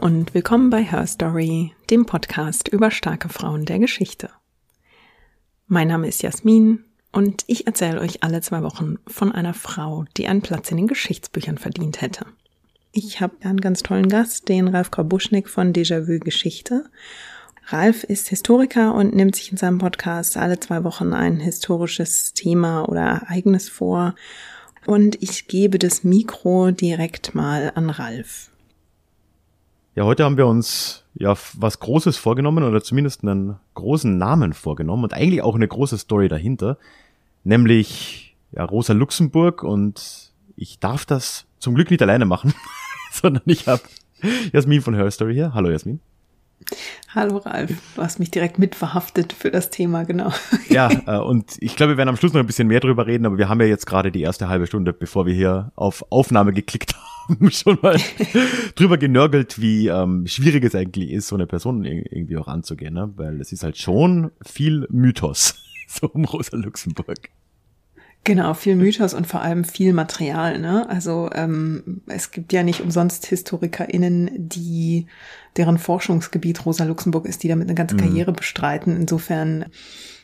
Und willkommen bei Her Story, dem Podcast über starke Frauen der Geschichte. Mein Name ist Jasmin und ich erzähle euch alle zwei Wochen von einer Frau, die einen Platz in den Geschichtsbüchern verdient hätte. Ich habe einen ganz tollen Gast, den Ralf Krabuschnik von Déjà-vu Geschichte. Ralf ist Historiker und nimmt sich in seinem Podcast alle zwei Wochen ein historisches Thema oder Ereignis vor. Und ich gebe das Mikro direkt mal an Ralf. Ja, heute haben wir uns ja was Großes vorgenommen oder zumindest einen großen Namen vorgenommen und eigentlich auch eine große Story dahinter, nämlich ja, Rosa Luxemburg und ich darf das zum Glück nicht alleine machen, sondern ich habe Jasmin von Her Story hier. Hallo Jasmin. Hallo Ralf, du hast mich direkt mitverhaftet für das Thema, genau. Ja, äh, und ich glaube, wir werden am Schluss noch ein bisschen mehr drüber reden, aber wir haben ja jetzt gerade die erste halbe Stunde, bevor wir hier auf Aufnahme geklickt haben, schon mal drüber genörgelt, wie ähm, schwierig es eigentlich ist, so eine Person irgendwie auch anzugehen, ne? weil es ist halt schon viel Mythos, so um Rosa Luxemburg. Genau, viel Mythos und vor allem viel Material. Ne? Also ähm, es gibt ja nicht umsonst HistorikerInnen, die deren Forschungsgebiet Rosa Luxemburg ist, die damit eine ganze mhm. Karriere bestreiten. Insofern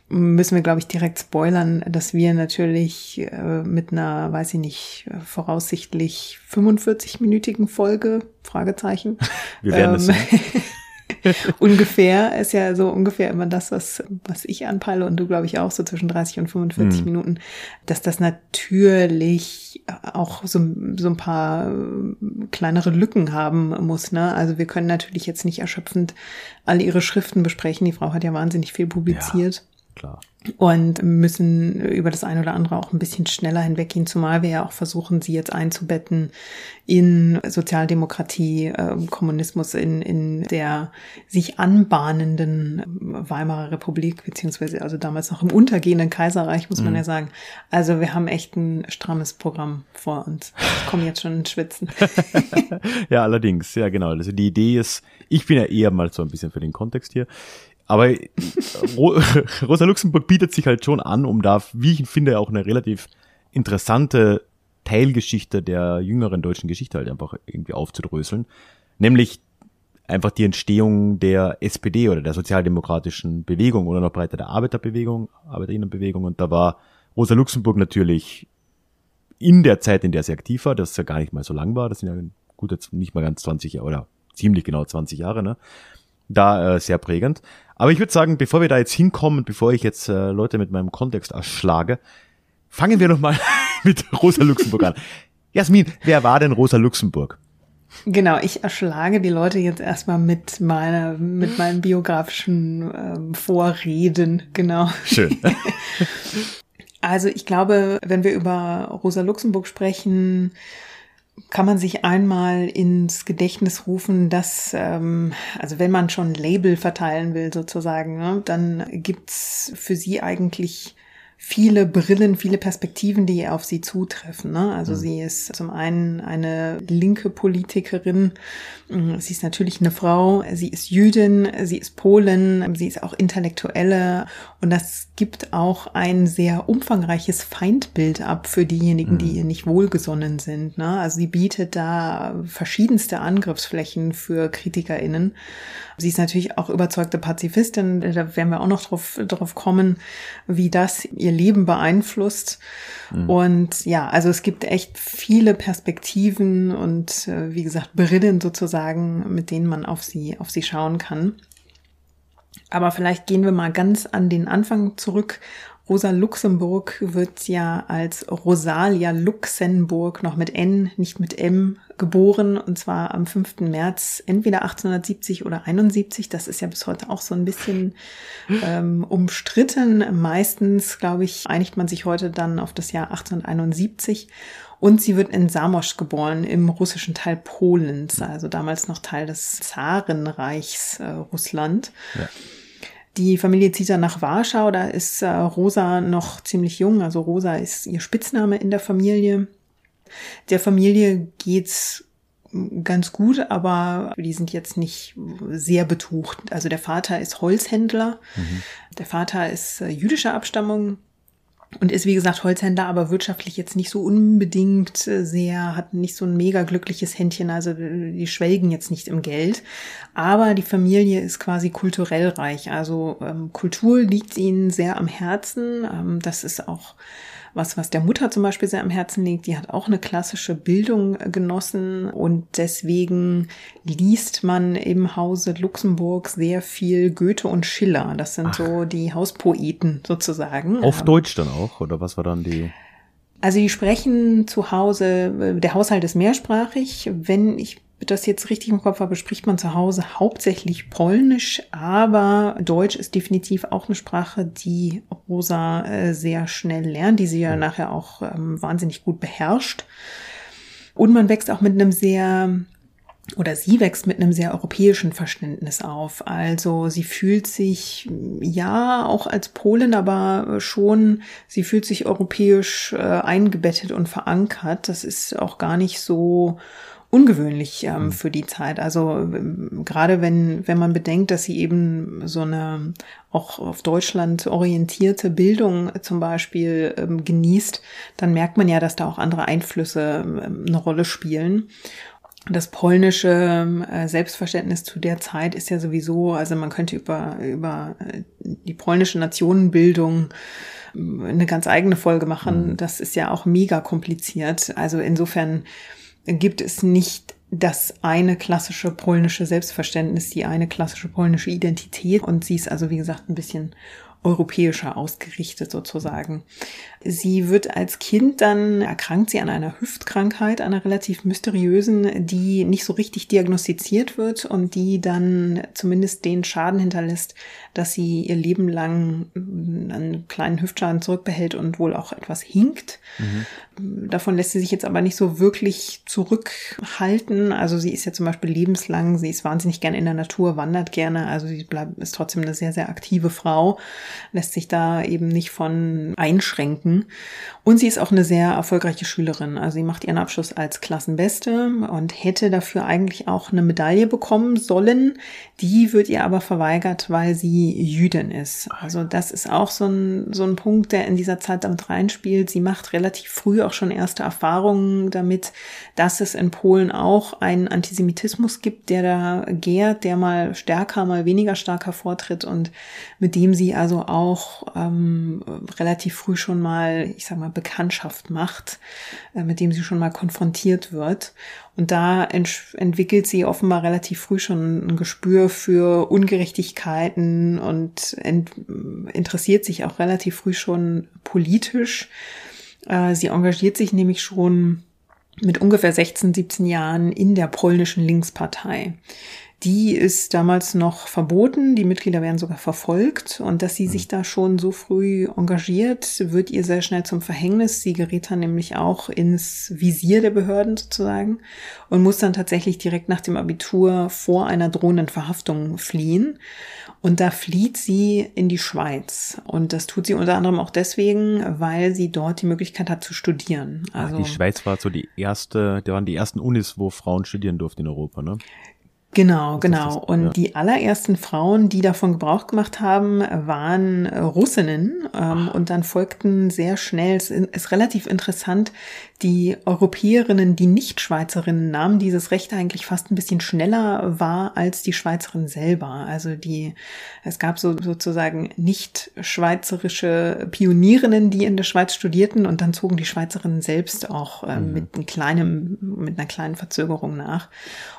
müssen wir, glaube ich, direkt spoilern, dass wir natürlich äh, mit einer, weiß ich nicht, voraussichtlich 45-minütigen Folge, Fragezeichen. Wir werden ähm, ungefähr ist ja so ungefähr immer das, was, was ich anpeile und du, glaube ich, auch so zwischen 30 und 45 mhm. Minuten, dass das natürlich auch so, so ein paar kleinere Lücken haben muss. Ne? Also wir können natürlich jetzt nicht erschöpfend alle ihre Schriften besprechen. Die Frau hat ja wahnsinnig viel publiziert. Ja klar. Und müssen über das eine oder andere auch ein bisschen schneller hinweggehen, zumal wir ja auch versuchen, sie jetzt einzubetten in Sozialdemokratie, äh, Kommunismus, in, in der sich anbahnenden Weimarer Republik, beziehungsweise also damals noch im untergehenden Kaiserreich, muss man mhm. ja sagen. Also wir haben echt ein strammes Programm vor uns. Ich komme jetzt schon ins Schwitzen. ja, allerdings, ja genau. Also die Idee ist, ich bin ja eher mal so ein bisschen für den Kontext hier. Aber Rosa Luxemburg bietet sich halt schon an, um da, wie ich finde, auch eine relativ interessante Teilgeschichte der jüngeren deutschen Geschichte halt einfach irgendwie aufzudröseln. Nämlich einfach die Entstehung der SPD oder der sozialdemokratischen Bewegung oder noch breiter der Arbeiterbewegung, Arbeiterinnenbewegung. Und da war Rosa Luxemburg natürlich in der Zeit, in der sie aktiv war, das ja gar nicht mal so lang war, das sind ja gut nicht mal ganz 20 Jahre oder ziemlich genau 20 Jahre, ne? Da äh, sehr prägend. Aber ich würde sagen, bevor wir da jetzt hinkommen, bevor ich jetzt äh, Leute mit meinem Kontext erschlage, fangen wir noch mal mit Rosa Luxemburg an. Jasmin, wer war denn Rosa Luxemburg? Genau, ich erschlage die Leute jetzt erstmal mit meiner, mit meinen biografischen ähm, Vorreden, genau. Schön. also ich glaube, wenn wir über Rosa Luxemburg sprechen, kann man sich einmal ins Gedächtnis rufen, dass, ähm, also wenn man schon Label verteilen will sozusagen, ne, dann gibt's für sie eigentlich viele Brillen, viele Perspektiven, die auf sie zutreffen. Ne? Also mhm. sie ist zum einen eine linke Politikerin, mm, sie ist natürlich eine Frau, sie ist Jüdin, sie ist Polin, sie ist auch Intellektuelle und das gibt auch ein sehr umfangreiches Feindbild ab für diejenigen, mhm. die ihr nicht wohlgesonnen sind. Ne? Also sie bietet da verschiedenste Angriffsflächen für KritikerInnen. Sie ist natürlich auch überzeugte Pazifistin, da werden wir auch noch drauf, drauf kommen, wie das ihr Leben beeinflusst. Mhm. Und ja, also es gibt echt viele Perspektiven und äh, wie gesagt, Brillen sozusagen, mit denen man auf sie, auf sie schauen kann. Aber vielleicht gehen wir mal ganz an den Anfang zurück Rosa Luxemburg wird ja als Rosalia Luxemburg noch mit N, nicht mit M geboren und zwar am 5. März entweder 1870 oder 71. Das ist ja bis heute auch so ein bisschen ähm, umstritten. Meistens, glaube ich, einigt man sich heute dann auf das Jahr 1871. Und sie wird in Samosch geboren, im russischen Teil Polens, also damals noch Teil des Zarenreichs äh, Russland. Ja. Die Familie zieht dann nach Warschau, da ist äh, Rosa noch ziemlich jung, also Rosa ist ihr Spitzname in der Familie. Der Familie geht's ganz gut, aber die sind jetzt nicht sehr betucht. Also der Vater ist Holzhändler, mhm. der Vater ist äh, jüdischer Abstammung und ist wie gesagt Holzhändler, aber wirtschaftlich jetzt nicht so unbedingt äh, sehr, hat nicht so ein mega glückliches Händchen, also äh, die schwelgen jetzt nicht im Geld. Aber die Familie ist quasi kulturell reich, also ähm, Kultur liegt ihnen sehr am Herzen. Ähm, das ist auch was, was der Mutter zum Beispiel sehr am Herzen liegt. Die hat auch eine klassische Bildung äh, genossen und deswegen liest man im Hause Luxemburg sehr viel Goethe und Schiller. Das sind Ach. so die Hauspoeten sozusagen. Auf ähm, Deutsch dann auch, oder was war dann die? Also die sprechen zu Hause, der Haushalt ist mehrsprachig. Wenn ich das jetzt richtig im Kopf habe, spricht man zu Hause hauptsächlich Polnisch, aber Deutsch ist definitiv auch eine Sprache, die Rosa äh, sehr schnell lernt, die sie ja nachher auch ähm, wahnsinnig gut beherrscht. Und man wächst auch mit einem sehr oder sie wächst mit einem sehr europäischen Verständnis auf. Also sie fühlt sich ja auch als Polin, aber schon, sie fühlt sich europäisch äh, eingebettet und verankert. Das ist auch gar nicht so ungewöhnlich ähm, mhm. für die Zeit. Also ähm, gerade wenn, wenn man bedenkt, dass sie eben so eine auch auf Deutschland orientierte Bildung zum Beispiel ähm, genießt, dann merkt man ja, dass da auch andere Einflüsse ähm, eine Rolle spielen. Das polnische äh, Selbstverständnis zu der Zeit ist ja sowieso, also man könnte über, über äh, die polnische Nationenbildung äh, eine ganz eigene Folge machen. Mhm. Das ist ja auch mega kompliziert. Also insofern gibt es nicht das eine klassische polnische Selbstverständnis, die eine klassische polnische Identität. Und sie ist also, wie gesagt, ein bisschen europäischer ausgerichtet sozusagen. Sie wird als Kind dann erkrankt sie an einer Hüftkrankheit, einer relativ mysteriösen, die nicht so richtig diagnostiziert wird und die dann zumindest den Schaden hinterlässt, dass sie ihr Leben lang einen kleinen Hüftschaden zurückbehält und wohl auch etwas hinkt. Mhm. Davon lässt sie sich jetzt aber nicht so wirklich zurückhalten. Also sie ist ja zum Beispiel lebenslang, sie ist wahnsinnig gerne in der Natur, wandert gerne, also sie bleibt, ist trotzdem eine sehr, sehr aktive Frau, lässt sich da eben nicht von einschränken denken. Und sie ist auch eine sehr erfolgreiche Schülerin. Also sie macht ihren Abschluss als Klassenbeste und hätte dafür eigentlich auch eine Medaille bekommen sollen. Die wird ihr aber verweigert, weil sie Jüdin ist. Also das ist auch so ein, so ein Punkt, der in dieser Zeit damit reinspielt. Sie macht relativ früh auch schon erste Erfahrungen damit, dass es in Polen auch einen Antisemitismus gibt, der da gärt, der mal stärker, mal weniger stark hervortritt und mit dem sie also auch ähm, relativ früh schon mal mal, ich sag mal, Bekanntschaft macht, äh, mit dem sie schon mal konfrontiert wird. Und da ent entwickelt sie offenbar relativ früh schon ein Gespür für Ungerechtigkeiten und interessiert sich auch relativ früh schon politisch. Äh, sie engagiert sich nämlich schon mit ungefähr 16, 17 Jahren in der polnischen Linkspartei. Die ist damals noch verboten, die Mitglieder werden sogar verfolgt und dass sie mhm. sich da schon so früh engagiert, wird ihr sehr schnell zum Verhängnis. Sie gerät dann nämlich auch ins Visier der Behörden sozusagen und muss dann tatsächlich direkt nach dem Abitur vor einer drohenden Verhaftung fliehen. Und da flieht sie in die Schweiz. Und das tut sie unter anderem auch deswegen, weil sie dort die Möglichkeit hat zu studieren. Also Ach, die Schweiz war so die erste, da waren die ersten Unis, wo Frauen studieren durften in Europa, ne? Genau, genau. Und ja. die allerersten Frauen, die davon Gebrauch gemacht haben, waren Russinnen. Ähm, und dann folgten sehr schnell, es ist relativ interessant, die Europäerinnen, die nicht Schweizerinnen nahmen dieses Recht eigentlich fast ein bisschen schneller wahr als die Schweizerin selber. Also die, es gab so sozusagen nicht schweizerische Pionierinnen, die in der Schweiz studierten und dann zogen die Schweizerinnen selbst auch äh, mhm. mit einem kleinen, mit einer kleinen Verzögerung nach.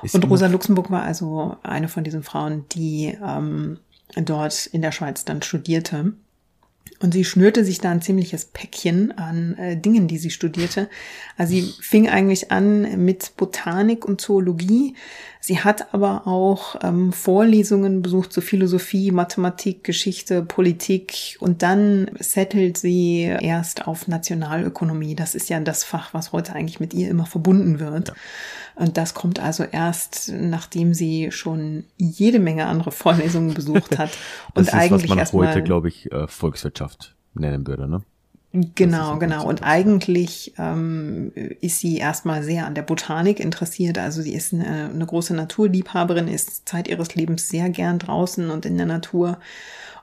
Ist und Rosa Luxemburg war also eine von diesen Frauen, die ähm, dort in der Schweiz dann studierte. Und sie schnürte sich da ein ziemliches Päckchen an äh, Dingen, die sie studierte. Also sie fing eigentlich an mit Botanik und Zoologie. Sie hat aber auch ähm, Vorlesungen besucht zu Philosophie, Mathematik, Geschichte, Politik und dann settelt sie erst auf Nationalökonomie. Das ist ja das Fach, was heute eigentlich mit ihr immer verbunden wird. Ja. Und das kommt also erst, nachdem sie schon jede Menge andere Vorlesungen besucht hat. und ist, eigentlich was man heute, glaube ich, äh, Volkswirtschaft nennen würde, ne? Genau, genau. Und eigentlich ähm, ist sie erstmal sehr an der Botanik interessiert. Also sie ist eine, eine große Naturliebhaberin, ist Zeit ihres Lebens sehr gern draußen und in der Natur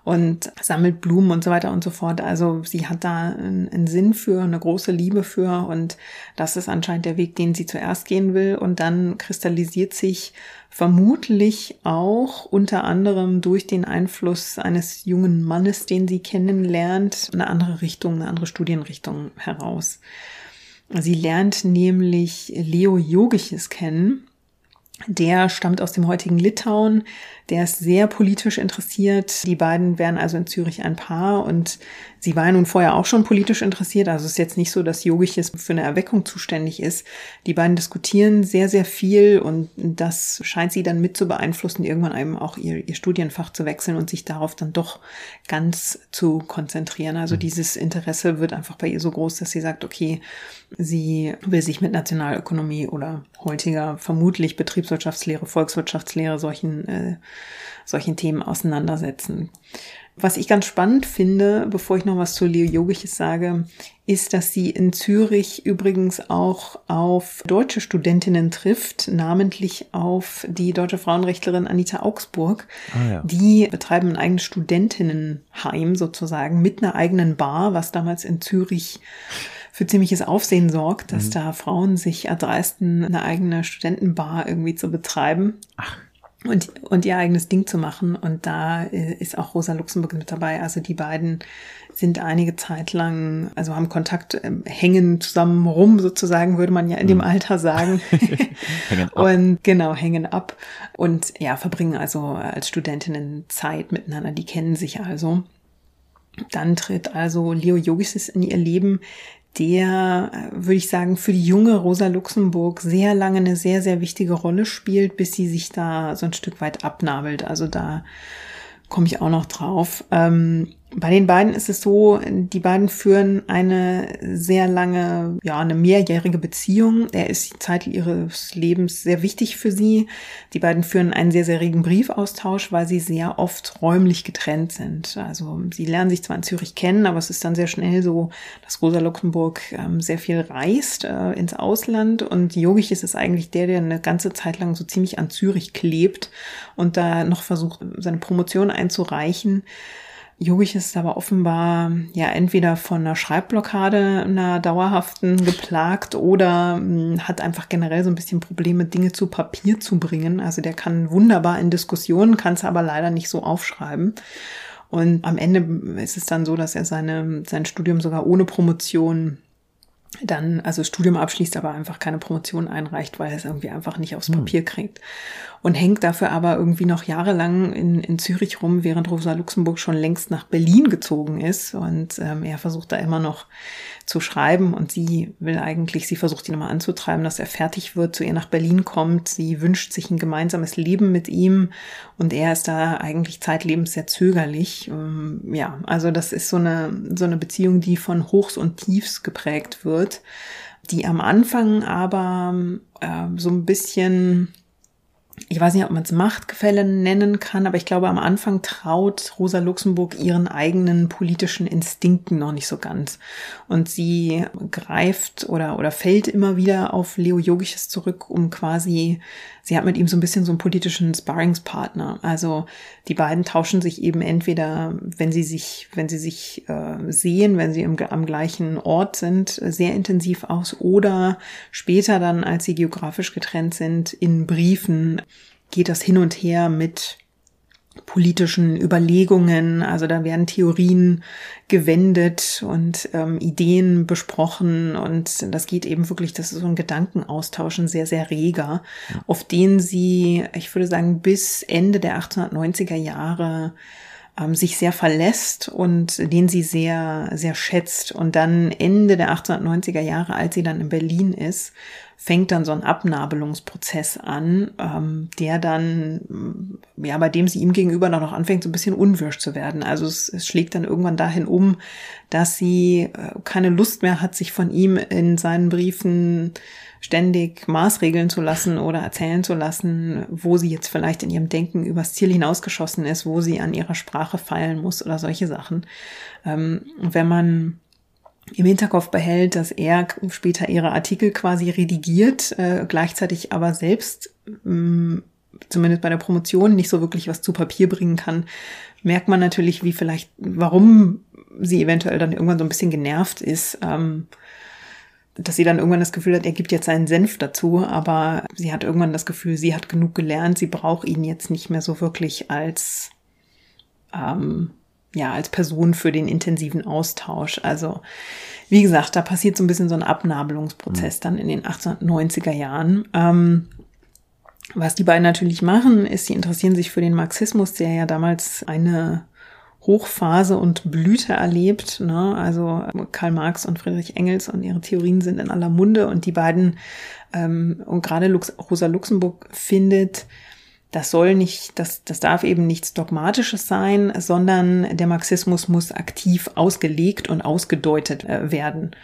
und sammelt Blumen und so weiter und so fort. Also sie hat da einen, Sinn für, eine große Liebe für und das ist anscheinend der Weg, den sie zuerst gehen will und dann kristallisiert sich vermutlich auch unter anderem durch den Einfluss eines jungen Mannes, den sie kennenlernt, eine andere Richtung, eine andere Studienrichtung heraus. Sie lernt nämlich Leo Yogiches kennen der stammt aus dem heutigen Litauen. Der ist sehr politisch interessiert. Die beiden wären also in Zürich ein Paar und sie war ja nun vorher auch schon politisch interessiert. Also es ist jetzt nicht so, dass Yogiches für eine Erweckung zuständig ist. Die beiden diskutieren sehr, sehr viel und das scheint sie dann mit zu beeinflussen, irgendwann eben auch ihr, ihr Studienfach zu wechseln und sich darauf dann doch ganz zu konzentrieren. Also mhm. dieses Interesse wird einfach bei ihr so groß, dass sie sagt, okay, sie will sich mit Nationalökonomie oder heutiger vermutlich Betriebswirtschaftslehre, Volkswirtschaftslehre, solchen, äh, solchen Themen auseinandersetzen. Was ich ganz spannend finde, bevor ich noch was zu Leo Yogiches sage, ist, dass sie in Zürich übrigens auch auf deutsche Studentinnen trifft, namentlich auf die deutsche Frauenrechtlerin Anita Augsburg. Ah, ja. Die betreiben ein eigenes Studentinnenheim sozusagen mit einer eigenen Bar, was damals in Zürich für ziemliches Aufsehen sorgt, dass mhm. da Frauen sich erdreisten, eine eigene Studentenbar irgendwie zu betreiben. Ach und, und ihr eigenes Ding zu machen. Und da äh, ist auch Rosa Luxemburg mit dabei. Also die beiden sind einige Zeit lang, also haben Kontakt, äh, hängen zusammen rum, sozusagen, würde man ja in dem mhm. Alter sagen. und genau, hängen ab. Und ja, verbringen also als Studentinnen Zeit miteinander. Die kennen sich also. Dann tritt also Leo Yogisis in ihr Leben, der, äh, würde ich sagen, für die junge Rosa Luxemburg sehr lange eine sehr, sehr wichtige Rolle spielt, bis sie sich da so ein Stück weit abnabelt. Also da komme ich auch noch drauf. Ähm, bei den beiden ist es so, die beiden führen eine sehr lange, ja, eine mehrjährige Beziehung. Er ist die Zeit ihres Lebens sehr wichtig für sie. Die beiden führen einen sehr, sehr regen Briefaustausch, weil sie sehr oft räumlich getrennt sind. Also sie lernen sich zwar in Zürich kennen, aber es ist dann sehr schnell so, dass Rosa Luxemburg ähm, sehr viel reist äh, ins Ausland und Jogich ist es eigentlich der, der eine ganze Zeit lang so ziemlich an Zürich klebt und da noch versucht, seine Promotion einzureichen. Jogich ist aber offenbar ja entweder von einer Schreibblockade, einer dauerhaften geplagt oder hm, hat einfach generell so ein bisschen Probleme, Dinge zu Papier zu bringen. Also der kann wunderbar in Diskussionen, kann es aber leider nicht so aufschreiben. Und am Ende ist es dann so, dass er seine, sein Studium sogar ohne Promotion dann also Studium abschließt, aber einfach keine Promotion einreicht, weil er es irgendwie einfach nicht aufs hm. Papier kriegt. Und hängt dafür aber irgendwie noch jahrelang in, in Zürich rum, während Rosa Luxemburg schon längst nach Berlin gezogen ist. Und ähm, er versucht da immer noch zu schreiben und sie will eigentlich, sie versucht ihn nochmal anzutreiben, dass er fertig wird, zu ihr nach Berlin kommt. Sie wünscht sich ein gemeinsames Leben mit ihm und er ist da eigentlich zeitlebens sehr zögerlich. Ähm, ja, also das ist so eine, so eine Beziehung, die von Hochs und Tiefs geprägt wird, die am Anfang aber äh, so ein bisschen ich weiß nicht, ob man es Machtgefälle nennen kann, aber ich glaube, am Anfang traut Rosa Luxemburg ihren eigenen politischen Instinkten noch nicht so ganz. Und sie greift oder, oder fällt immer wieder auf Leo Yogisches zurück, um quasi, sie hat mit ihm so ein bisschen so einen politischen Sparringspartner. Also die beiden tauschen sich eben entweder, wenn sie sich, wenn sie sich äh, sehen, wenn sie im, am gleichen Ort sind, sehr intensiv aus oder später dann, als sie geografisch getrennt sind, in Briefen geht das hin und her mit politischen Überlegungen. Also da werden Theorien gewendet und ähm, Ideen besprochen und das geht eben wirklich, das ist so ein Gedankenaustausch, ein sehr, sehr reger, auf den sie, ich würde sagen, bis Ende der 1890er Jahre ähm, sich sehr verlässt und den sie sehr, sehr schätzt. Und dann Ende der 1890er Jahre, als sie dann in Berlin ist, fängt dann so ein Abnabelungsprozess an, ähm, der dann, ja, bei dem sie ihm gegenüber noch anfängt, so ein bisschen unwirsch zu werden. Also es, es schlägt dann irgendwann dahin um, dass sie äh, keine Lust mehr hat, sich von ihm in seinen Briefen ständig maßregeln zu lassen oder erzählen zu lassen, wo sie jetzt vielleicht in ihrem Denken übers Ziel hinausgeschossen ist, wo sie an ihrer Sprache feilen muss oder solche Sachen. Ähm, wenn man im Hinterkopf behält, dass er später ihre Artikel quasi redigiert, äh, gleichzeitig aber selbst ähm, zumindest bei der Promotion nicht so wirklich was zu Papier bringen kann, merkt man natürlich, wie vielleicht, warum sie eventuell dann irgendwann so ein bisschen genervt ist, ähm, dass sie dann irgendwann das Gefühl hat, er gibt jetzt seinen Senf dazu, aber sie hat irgendwann das Gefühl, sie hat genug gelernt, sie braucht ihn jetzt nicht mehr so wirklich als ähm, ja als Person für den intensiven Austausch. Also wie gesagt, da passiert so ein bisschen so ein Abnabelungsprozess mhm. dann in den 1890er Jahren. Ähm, was die beiden natürlich machen, ist, sie interessieren sich für den Marxismus, der ja damals eine Hochphase und Blüte erlebt. Ne? Also Karl Marx und Friedrich Engels und ihre Theorien sind in aller Munde und die beiden ähm, und gerade Lux Rosa Luxemburg findet, das soll nicht, das, das darf eben nichts Dogmatisches sein, sondern der Marxismus muss aktiv ausgelegt und ausgedeutet äh, werden.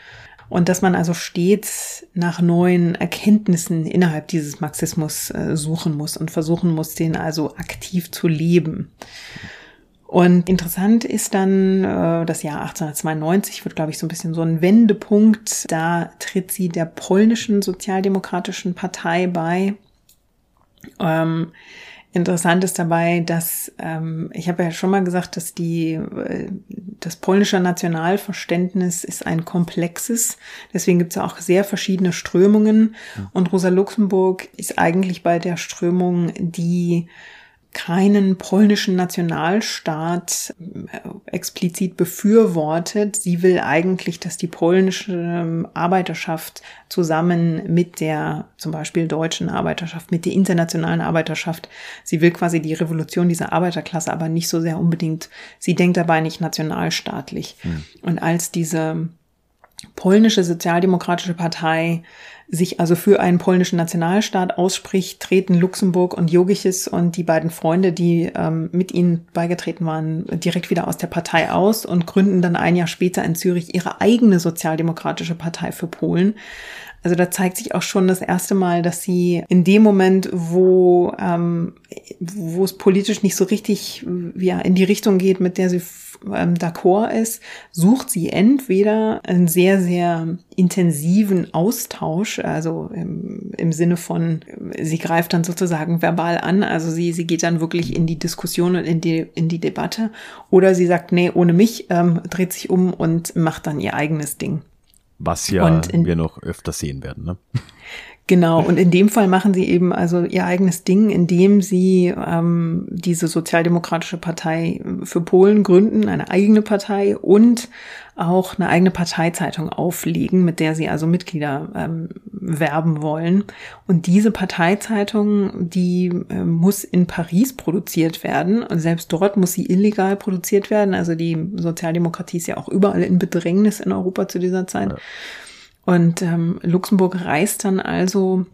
Und dass man also stets nach neuen Erkenntnissen innerhalb dieses Marxismus äh, suchen muss und versuchen muss, den also aktiv zu leben. Und interessant ist dann äh, das Jahr 1892, wird, glaube ich, so ein bisschen so ein Wendepunkt. Da tritt sie der polnischen Sozialdemokratischen Partei bei. Ähm, interessant ist dabei, dass ähm, ich habe ja schon mal gesagt, dass die äh, das polnische Nationalverständnis ist ein komplexes. Deswegen gibt es auch sehr verschiedene Strömungen. Und Rosa Luxemburg ist eigentlich bei der Strömung, die keinen polnischen Nationalstaat äh, explizit befürwortet. Sie will eigentlich, dass die polnische ähm, Arbeiterschaft zusammen mit der zum Beispiel deutschen Arbeiterschaft, mit der internationalen Arbeiterschaft, sie will quasi die Revolution dieser Arbeiterklasse, aber nicht so sehr unbedingt, sie denkt dabei nicht nationalstaatlich. Hm. Und als diese polnische Sozialdemokratische Partei sich also für einen polnischen Nationalstaat ausspricht, treten Luxemburg und Jogiches und die beiden Freunde, die ähm, mit ihnen beigetreten waren, direkt wieder aus der Partei aus und gründen dann ein Jahr später in Zürich ihre eigene sozialdemokratische Partei für Polen. Also da zeigt sich auch schon das erste Mal, dass sie in dem Moment, wo, ähm, wo es politisch nicht so richtig ja, in die Richtung geht, mit der sie ähm, d'accord ist, sucht sie entweder einen sehr, sehr intensiven Austausch, also im, im Sinne von, sie greift dann sozusagen verbal an, also sie, sie geht dann wirklich in die Diskussion und in die, in die Debatte, oder sie sagt, nee, ohne mich, ähm, dreht sich um und macht dann ihr eigenes Ding. Was ja in, wir noch öfter sehen werden, ne? Genau, und in dem Fall machen sie eben also ihr eigenes Ding, indem sie ähm, diese Sozialdemokratische Partei für Polen gründen, eine eigene Partei und auch eine eigene Parteizeitung auflegen, mit der sie also Mitglieder ähm, werben wollen. Und diese Parteizeitung, die äh, muss in Paris produziert werden. Und selbst dort muss sie illegal produziert werden. Also die Sozialdemokratie ist ja auch überall in Bedrängnis in Europa zu dieser Zeit. Ja. Und ähm, Luxemburg reist dann also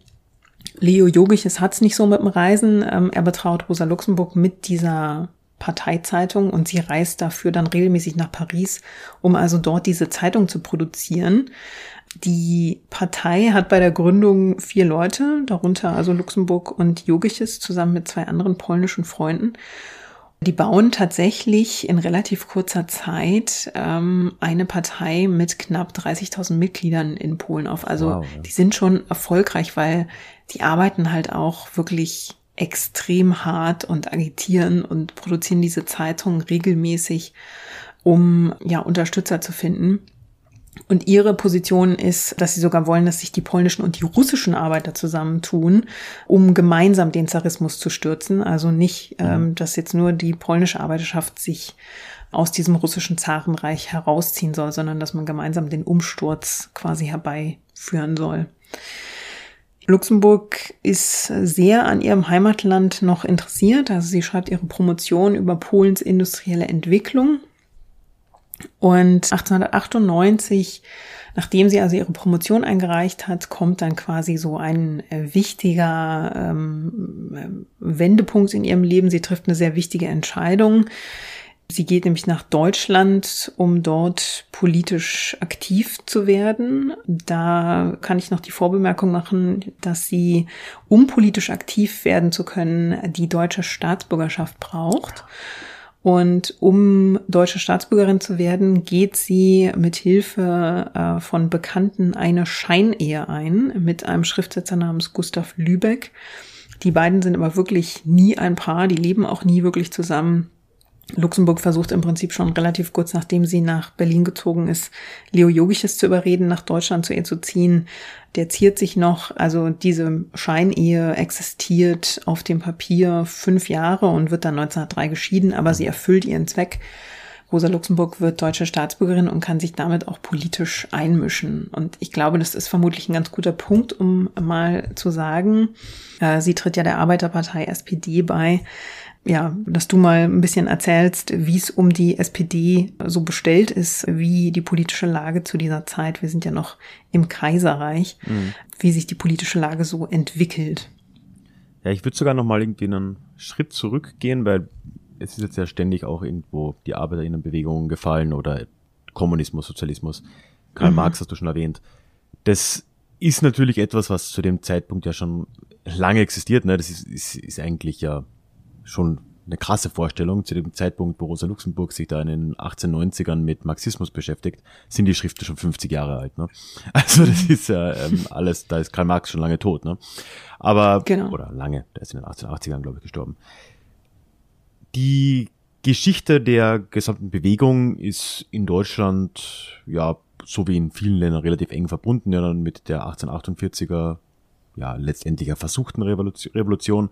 Leo Jogiches hat's nicht so mit dem Reisen. Ähm, er betraut Rosa Luxemburg mit dieser Parteizeitung und sie reist dafür dann regelmäßig nach Paris, um also dort diese Zeitung zu produzieren. Die Partei hat bei der Gründung vier Leute, darunter also Luxemburg und Jogiches zusammen mit zwei anderen polnischen Freunden. Die bauen tatsächlich in relativ kurzer Zeit ähm, eine Partei mit knapp 30.000 Mitgliedern in Polen auf. Also wow, ja. die sind schon erfolgreich, weil die arbeiten halt auch wirklich extrem hart und agitieren und produzieren diese Zeitung regelmäßig, um ja Unterstützer zu finden. Und ihre Position ist, dass sie sogar wollen, dass sich die polnischen und die russischen Arbeiter zusammentun, um gemeinsam den Zarismus zu stürzen. Also nicht, mhm. ähm, dass jetzt nur die polnische Arbeiterschaft sich aus diesem russischen Zarenreich herausziehen soll, sondern dass man gemeinsam den Umsturz quasi herbeiführen soll. Luxemburg ist sehr an ihrem Heimatland noch interessiert. Also sie schreibt ihre Promotion über Polens industrielle Entwicklung und 1898, nachdem sie also ihre Promotion eingereicht hat, kommt dann quasi so ein äh, wichtiger ähm, Wendepunkt in ihrem Leben. Sie trifft eine sehr wichtige Entscheidung. Sie geht nämlich nach Deutschland, um dort politisch aktiv zu werden. Da kann ich noch die Vorbemerkung machen, dass sie, um politisch aktiv werden zu können, die deutsche Staatsbürgerschaft braucht. Und um deutsche Staatsbürgerin zu werden, geht sie mit Hilfe äh, von Bekannten eine Scheinehe ein mit einem Schriftsetzer namens Gustav Lübeck. Die beiden sind aber wirklich nie ein Paar, die leben auch nie wirklich zusammen. Luxemburg versucht im Prinzip schon relativ kurz nachdem sie nach Berlin gezogen ist, Leo Jogiches zu überreden, nach Deutschland zu ihr zu ziehen. Der ziert sich noch, also diese Scheinehe existiert auf dem Papier fünf Jahre und wird dann 1903 geschieden, aber sie erfüllt ihren Zweck. Rosa Luxemburg wird deutsche Staatsbürgerin und kann sich damit auch politisch einmischen. Und ich glaube, das ist vermutlich ein ganz guter Punkt, um mal zu sagen, äh, sie tritt ja der Arbeiterpartei SPD bei ja, dass du mal ein bisschen erzählst, wie es um die SPD so bestellt ist, wie die politische Lage zu dieser Zeit, wir sind ja noch im Kaiserreich, mhm. wie sich die politische Lage so entwickelt. Ja, ich würde sogar noch mal irgendwie einen Schritt zurückgehen, weil es ist jetzt ja ständig auch irgendwo die Arbeiterinnenbewegungen gefallen oder Kommunismus, Sozialismus. Karl mhm. Marx hast du schon erwähnt. Das ist natürlich etwas, was zu dem Zeitpunkt ja schon lange existiert. Ne? Das ist, ist, ist eigentlich ja schon eine krasse Vorstellung. Zu dem Zeitpunkt, wo Rosa Luxemburg sich da in den 1890ern mit Marxismus beschäftigt, sind die Schriften schon 50 Jahre alt. Ne? Also das ist ja ähm, alles, da ist Karl Marx schon lange tot. Ne? Aber, genau. oder lange, der ist in den 1880ern, glaube ich, gestorben. Die Geschichte der gesamten Bewegung ist in Deutschland, ja, so wie in vielen Ländern relativ eng verbunden, ja, dann mit der 1848er, ja, letztendlich versuchten Revolution,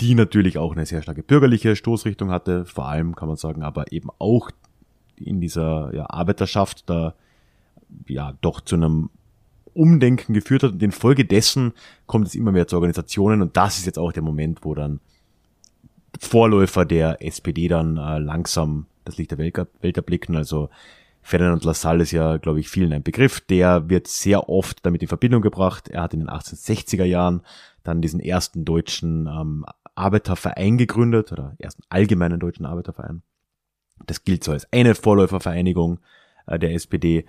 die natürlich auch eine sehr starke bürgerliche Stoßrichtung hatte, vor allem kann man sagen, aber eben auch in dieser ja, Arbeiterschaft da ja doch zu einem Umdenken geführt hat und infolgedessen kommt es immer mehr zu Organisationen und das ist jetzt auch der Moment, wo dann Vorläufer der SPD dann äh, langsam das Licht der Welt, Welt erblicken, also Ferdinand Lassalle ist ja, glaube ich, vielen ein Begriff. Der wird sehr oft damit in Verbindung gebracht. Er hat in den 1860er Jahren dann diesen ersten deutschen ähm, Arbeiterverein gegründet oder ersten allgemeinen deutschen Arbeiterverein. Das gilt so als eine Vorläufervereinigung äh, der SPD.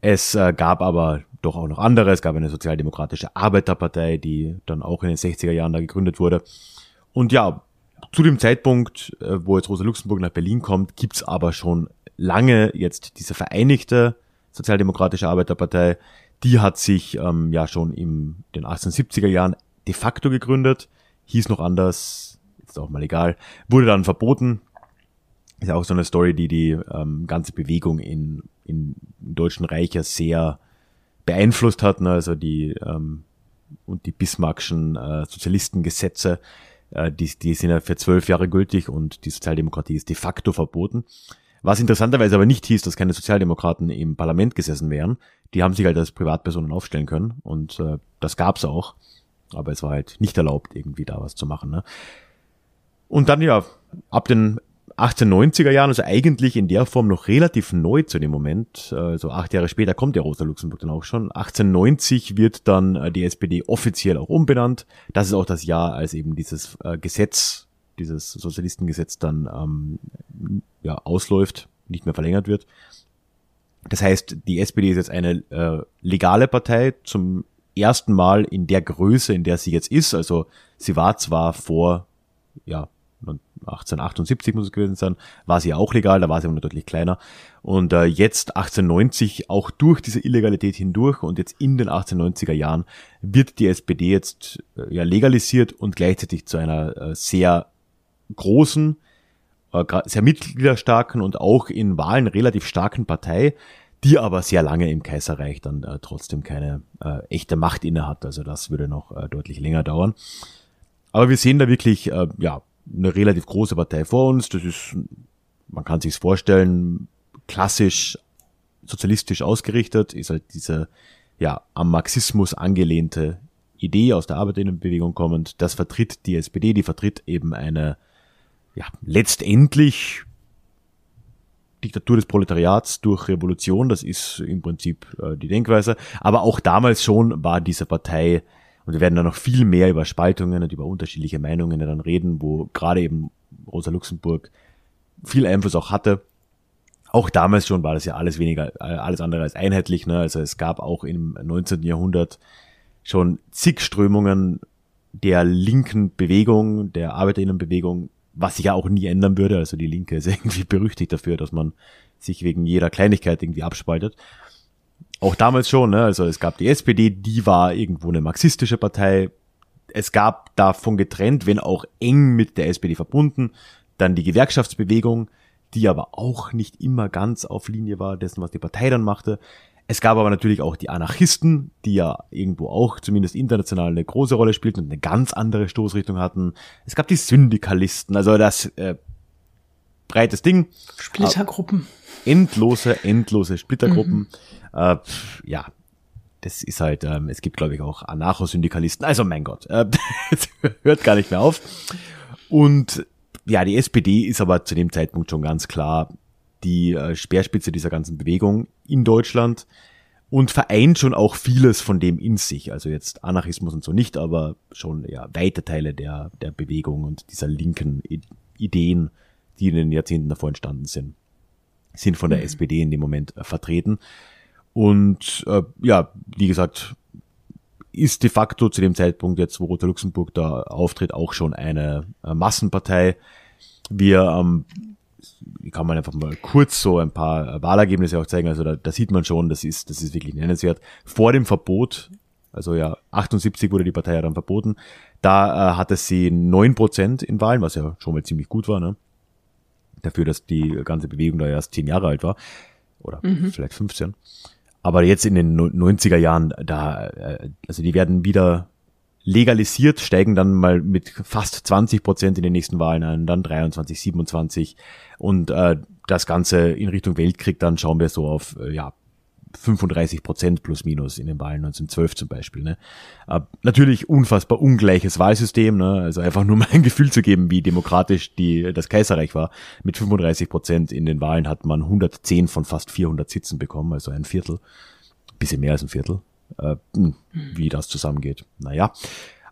Es äh, gab aber doch auch noch andere. Es gab eine sozialdemokratische Arbeiterpartei, die dann auch in den 60er Jahren da gegründet wurde. Und ja, zu dem Zeitpunkt, äh, wo jetzt Rosa Luxemburg nach Berlin kommt, gibt's aber schon lange jetzt diese vereinigte sozialdemokratische Arbeiterpartei. Die hat sich ähm, ja schon in den 1870er Jahren de facto gegründet hieß noch anders, ist auch mal egal, wurde dann verboten. Ist auch so eine Story, die die ähm, ganze Bewegung in, in, Deutschen Reich ja sehr beeinflusst hat. Ne? Also die ähm, und die Bismarckschen äh, Sozialistengesetze, äh, die, die sind ja für zwölf Jahre gültig und die Sozialdemokratie ist de facto verboten. Was interessanterweise aber nicht hieß, dass keine Sozialdemokraten im Parlament gesessen wären. Die haben sich halt als Privatpersonen aufstellen können und äh, das gab's auch. Aber es war halt nicht erlaubt, irgendwie da was zu machen. Ne? Und dann ja, ab den 1890er Jahren, also eigentlich in der Form noch relativ neu zu dem Moment, also acht Jahre später kommt der Rosa Luxemburg dann auch schon. 1890 wird dann äh, die SPD offiziell auch umbenannt. Das ist auch das Jahr, als eben dieses äh, Gesetz, dieses Sozialistengesetz dann ähm, ja, ausläuft, nicht mehr verlängert wird. Das heißt, die SPD ist jetzt eine äh, legale Partei zum ersten Mal in der Größe, in der sie jetzt ist. Also sie war zwar vor, ja, 1878 muss es gewesen sein, war sie auch legal, da war sie aber deutlich kleiner. Und äh, jetzt 1890 auch durch diese Illegalität hindurch und jetzt in den 1890er Jahren wird die SPD jetzt äh, ja legalisiert und gleichzeitig zu einer äh, sehr großen, äh, sehr mitgliederstarken und auch in Wahlen relativ starken Partei, die aber sehr lange im Kaiserreich dann äh, trotzdem keine äh, echte Macht inne hat. Also das würde noch äh, deutlich länger dauern. Aber wir sehen da wirklich äh, ja eine relativ große Partei vor uns. Das ist, man kann sich's vorstellen, klassisch sozialistisch ausgerichtet, ist halt diese ja am Marxismus angelehnte Idee aus der Arbeiterinnenbewegung kommend. Das vertritt die SPD, die vertritt eben eine ja letztendlich Diktatur des Proletariats durch Revolution, das ist im Prinzip äh, die Denkweise. Aber auch damals schon war diese Partei, und wir werden da noch viel mehr über Spaltungen und über unterschiedliche Meinungen dann reden, wo gerade eben Rosa Luxemburg viel Einfluss auch hatte. Auch damals schon war das ja alles weniger, äh, alles andere als einheitlich. Ne? Also es gab auch im 19. Jahrhundert schon zig Strömungen der linken Bewegung, der Arbeiterinnenbewegung, was sich ja auch nie ändern würde. Also die Linke ist irgendwie berüchtigt dafür, dass man sich wegen jeder Kleinigkeit irgendwie abspaltet. Auch damals schon, ne? also es gab die SPD, die war irgendwo eine marxistische Partei. es gab davon getrennt, wenn auch eng mit der SPD verbunden, dann die Gewerkschaftsbewegung, die aber auch nicht immer ganz auf Linie war dessen, was die Partei dann machte. Es gab aber natürlich auch die Anarchisten, die ja irgendwo auch zumindest international eine große Rolle spielten und eine ganz andere Stoßrichtung hatten. Es gab die Syndikalisten, also das äh, breites Ding. Splittergruppen. Endlose, endlose Splittergruppen. Mhm. Äh, ja, das ist halt, ähm, es gibt glaube ich auch Anarchosyndikalisten. Also mein Gott, äh, hört gar nicht mehr auf. Und ja, die SPD ist aber zu dem Zeitpunkt schon ganz klar die äh, Speerspitze dieser ganzen Bewegung in Deutschland und vereint schon auch vieles von dem in sich. Also jetzt Anarchismus und so nicht, aber schon ja weite Teile der, der Bewegung und dieser linken Ideen, die in den Jahrzehnten davor entstanden sind, sind von der mhm. SPD in dem Moment äh, vertreten. Und äh, ja, wie gesagt, ist de facto zu dem Zeitpunkt jetzt, wo Roter Luxemburg da auftritt, auch schon eine äh, Massenpartei. Wir ähm, kann man einfach mal kurz so ein paar Wahlergebnisse auch zeigen. Also da, da sieht man schon, das ist, das ist wirklich nennenswert. Vor dem Verbot, also ja, 78 wurde die Partei ja dann verboten, da äh, hatte sie neun Prozent in Wahlen, was ja schon mal ziemlich gut war, ne? Dafür, dass die ganze Bewegung da erst zehn Jahre alt war. Oder mhm. vielleicht 15. Aber jetzt in den 90er Jahren, da, äh, also die werden wieder legalisiert, steigen dann mal mit fast 20 Prozent in den nächsten Wahlen ein, dann 23, 27 und äh, das Ganze in Richtung Weltkrieg, dann schauen wir so auf äh, ja 35 Prozent plus minus in den Wahlen 1912 zum Beispiel. Ne? Äh, natürlich unfassbar ungleiches Wahlsystem, ne? also einfach nur mal ein Gefühl zu geben, wie demokratisch die, das Kaiserreich war. Mit 35 Prozent in den Wahlen hat man 110 von fast 400 Sitzen bekommen, also ein Viertel, bisschen mehr als ein Viertel äh, hm, wie das zusammengeht. Naja.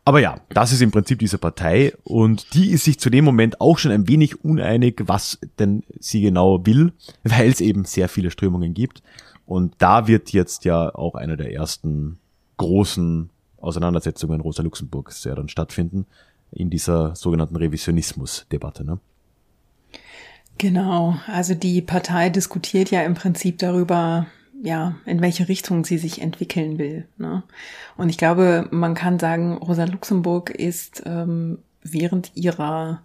Aber ja, das ist im Prinzip diese Partei und die ist sich zu dem Moment auch schon ein wenig uneinig, was denn sie genau will, weil es eben sehr viele Strömungen gibt. Und da wird jetzt ja auch eine der ersten großen Auseinandersetzungen Rosa Luxemburgs ja dann stattfinden in dieser sogenannten Revisionismus-Debatte. Ne? Genau, also die Partei diskutiert ja im Prinzip darüber, ja, in welche Richtung sie sich entwickeln will. Ne? Und ich glaube, man kann sagen, Rosa Luxemburg ist ähm, während ihrer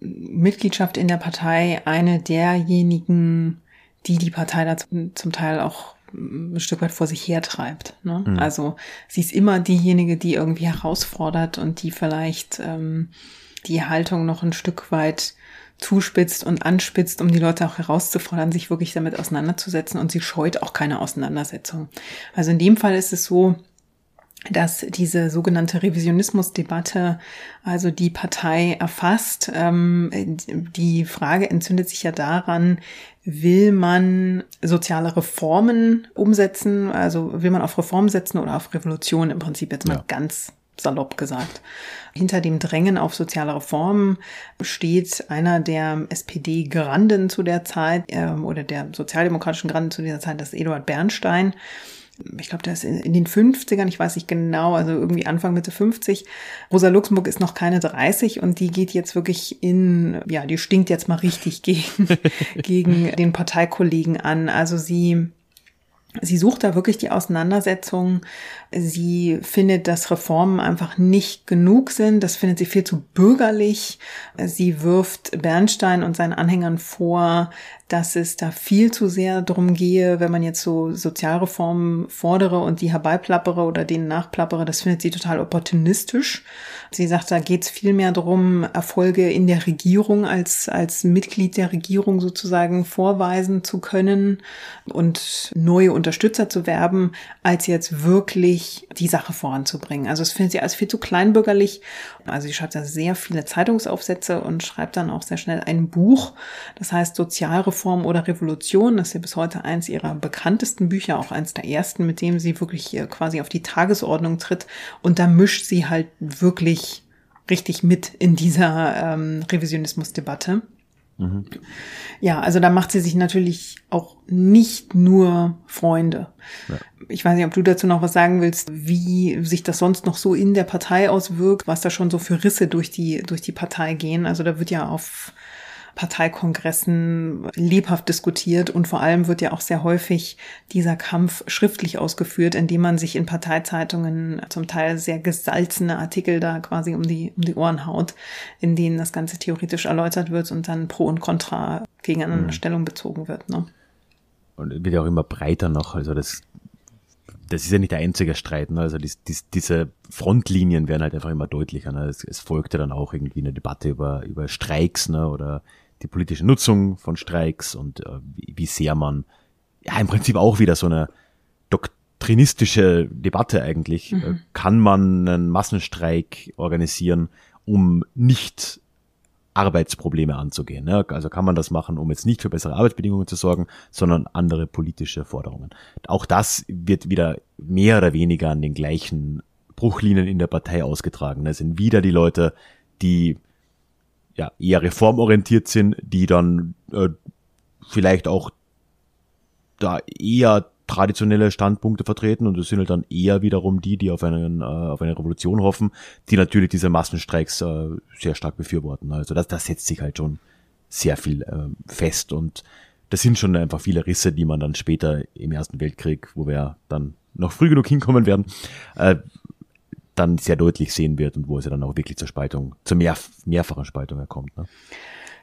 Mitgliedschaft in der Partei eine derjenigen, die die Partei da zum Teil auch ein Stück weit vor sich hertreibt. Ne? Mhm. Also sie ist immer diejenige, die irgendwie herausfordert und die vielleicht ähm, die Haltung noch ein Stück weit zuspitzt und anspitzt, um die Leute auch herauszufordern, sich wirklich damit auseinanderzusetzen und sie scheut auch keine Auseinandersetzung. Also in dem Fall ist es so, dass diese sogenannte Revisionismusdebatte also die Partei erfasst. Ähm, die Frage entzündet sich ja daran, will man soziale Reformen umsetzen, also will man auf Reform setzen oder auf Revolution im Prinzip jetzt mal ja. ganz salopp gesagt. Hinter dem Drängen auf soziale Reformen steht einer der SPD-Granden zu der Zeit äh, oder der sozialdemokratischen Granden zu dieser Zeit, das ist Eduard Bernstein. Ich glaube, der ist in, in den 50ern, ich weiß nicht genau, also irgendwie Anfang Mitte 50. Rosa Luxemburg ist noch keine 30 und die geht jetzt wirklich in, ja, die stinkt jetzt mal richtig gegen, gegen den Parteikollegen an. Also sie Sie sucht da wirklich die Auseinandersetzung. Sie findet, dass Reformen einfach nicht genug sind. Das findet sie viel zu bürgerlich. Sie wirft Bernstein und seinen Anhängern vor, dass es da viel zu sehr drum gehe, wenn man jetzt so Sozialreformen fordere und die herbeiplappere oder denen nachplappere. Das findet sie total opportunistisch. Sie sagt, da geht es viel mehr darum, Erfolge in der Regierung als, als Mitglied der Regierung sozusagen vorweisen zu können und neue Unterstützer zu werben, als jetzt wirklich die Sache voranzubringen. Also es findet sie als viel zu kleinbürgerlich. Also sie schreibt da sehr viele Zeitungsaufsätze und schreibt dann auch sehr schnell ein Buch. Das heißt Sozialreform oder Revolution. Das ist ja bis heute eins ihrer bekanntesten Bücher, auch eins der ersten, mit dem sie wirklich quasi auf die Tagesordnung tritt. Und da mischt sie halt wirklich richtig mit in dieser ähm, Revisionismusdebatte. Mhm. Ja, also da macht sie sich natürlich auch nicht nur Freunde. Ja. Ich weiß nicht, ob du dazu noch was sagen willst, wie sich das sonst noch so in der Partei auswirkt, was da schon so für Risse durch die, durch die Partei gehen. Also da wird ja auf Parteikongressen lebhaft diskutiert und vor allem wird ja auch sehr häufig dieser Kampf schriftlich ausgeführt, indem man sich in Parteizeitungen zum Teil sehr gesalzene Artikel da quasi um die, um die Ohren haut, in denen das Ganze theoretisch erläutert wird und dann Pro und Contra gegeneinander mhm. Stellung bezogen wird. Ne? Und wird ja auch immer breiter noch. Also das das ist ja nicht der einzige Streit. Ne? Also dies, dies, diese Frontlinien werden halt einfach immer deutlicher. Ne? Es, es folgte dann auch irgendwie eine Debatte über, über Streiks ne? oder die politische Nutzung von Streiks und äh, wie, sehr man ja im Prinzip auch wieder so eine doktrinistische Debatte eigentlich. Mhm. Äh, kann man einen Massenstreik organisieren, um nicht Arbeitsprobleme anzugehen. Ne? Also kann man das machen, um jetzt nicht für bessere Arbeitsbedingungen zu sorgen, sondern andere politische Forderungen. Auch das wird wieder mehr oder weniger an den gleichen Bruchlinien in der Partei ausgetragen. Das sind wieder die Leute, die ja eher reformorientiert sind, die dann äh, vielleicht auch da eher traditionelle Standpunkte vertreten und es sind halt dann eher wiederum die, die auf, einen, äh, auf eine Revolution hoffen, die natürlich diese Massenstreiks äh, sehr stark befürworten. Also das, das setzt sich halt schon sehr viel äh, fest und das sind schon einfach viele Risse, die man dann später im Ersten Weltkrieg, wo wir dann noch früh genug hinkommen werden, äh, dann sehr deutlich sehen wird und wo es ja dann auch wirklich zur Spaltung, zur mehr, mehrfachen Spaltung kommt. Ne?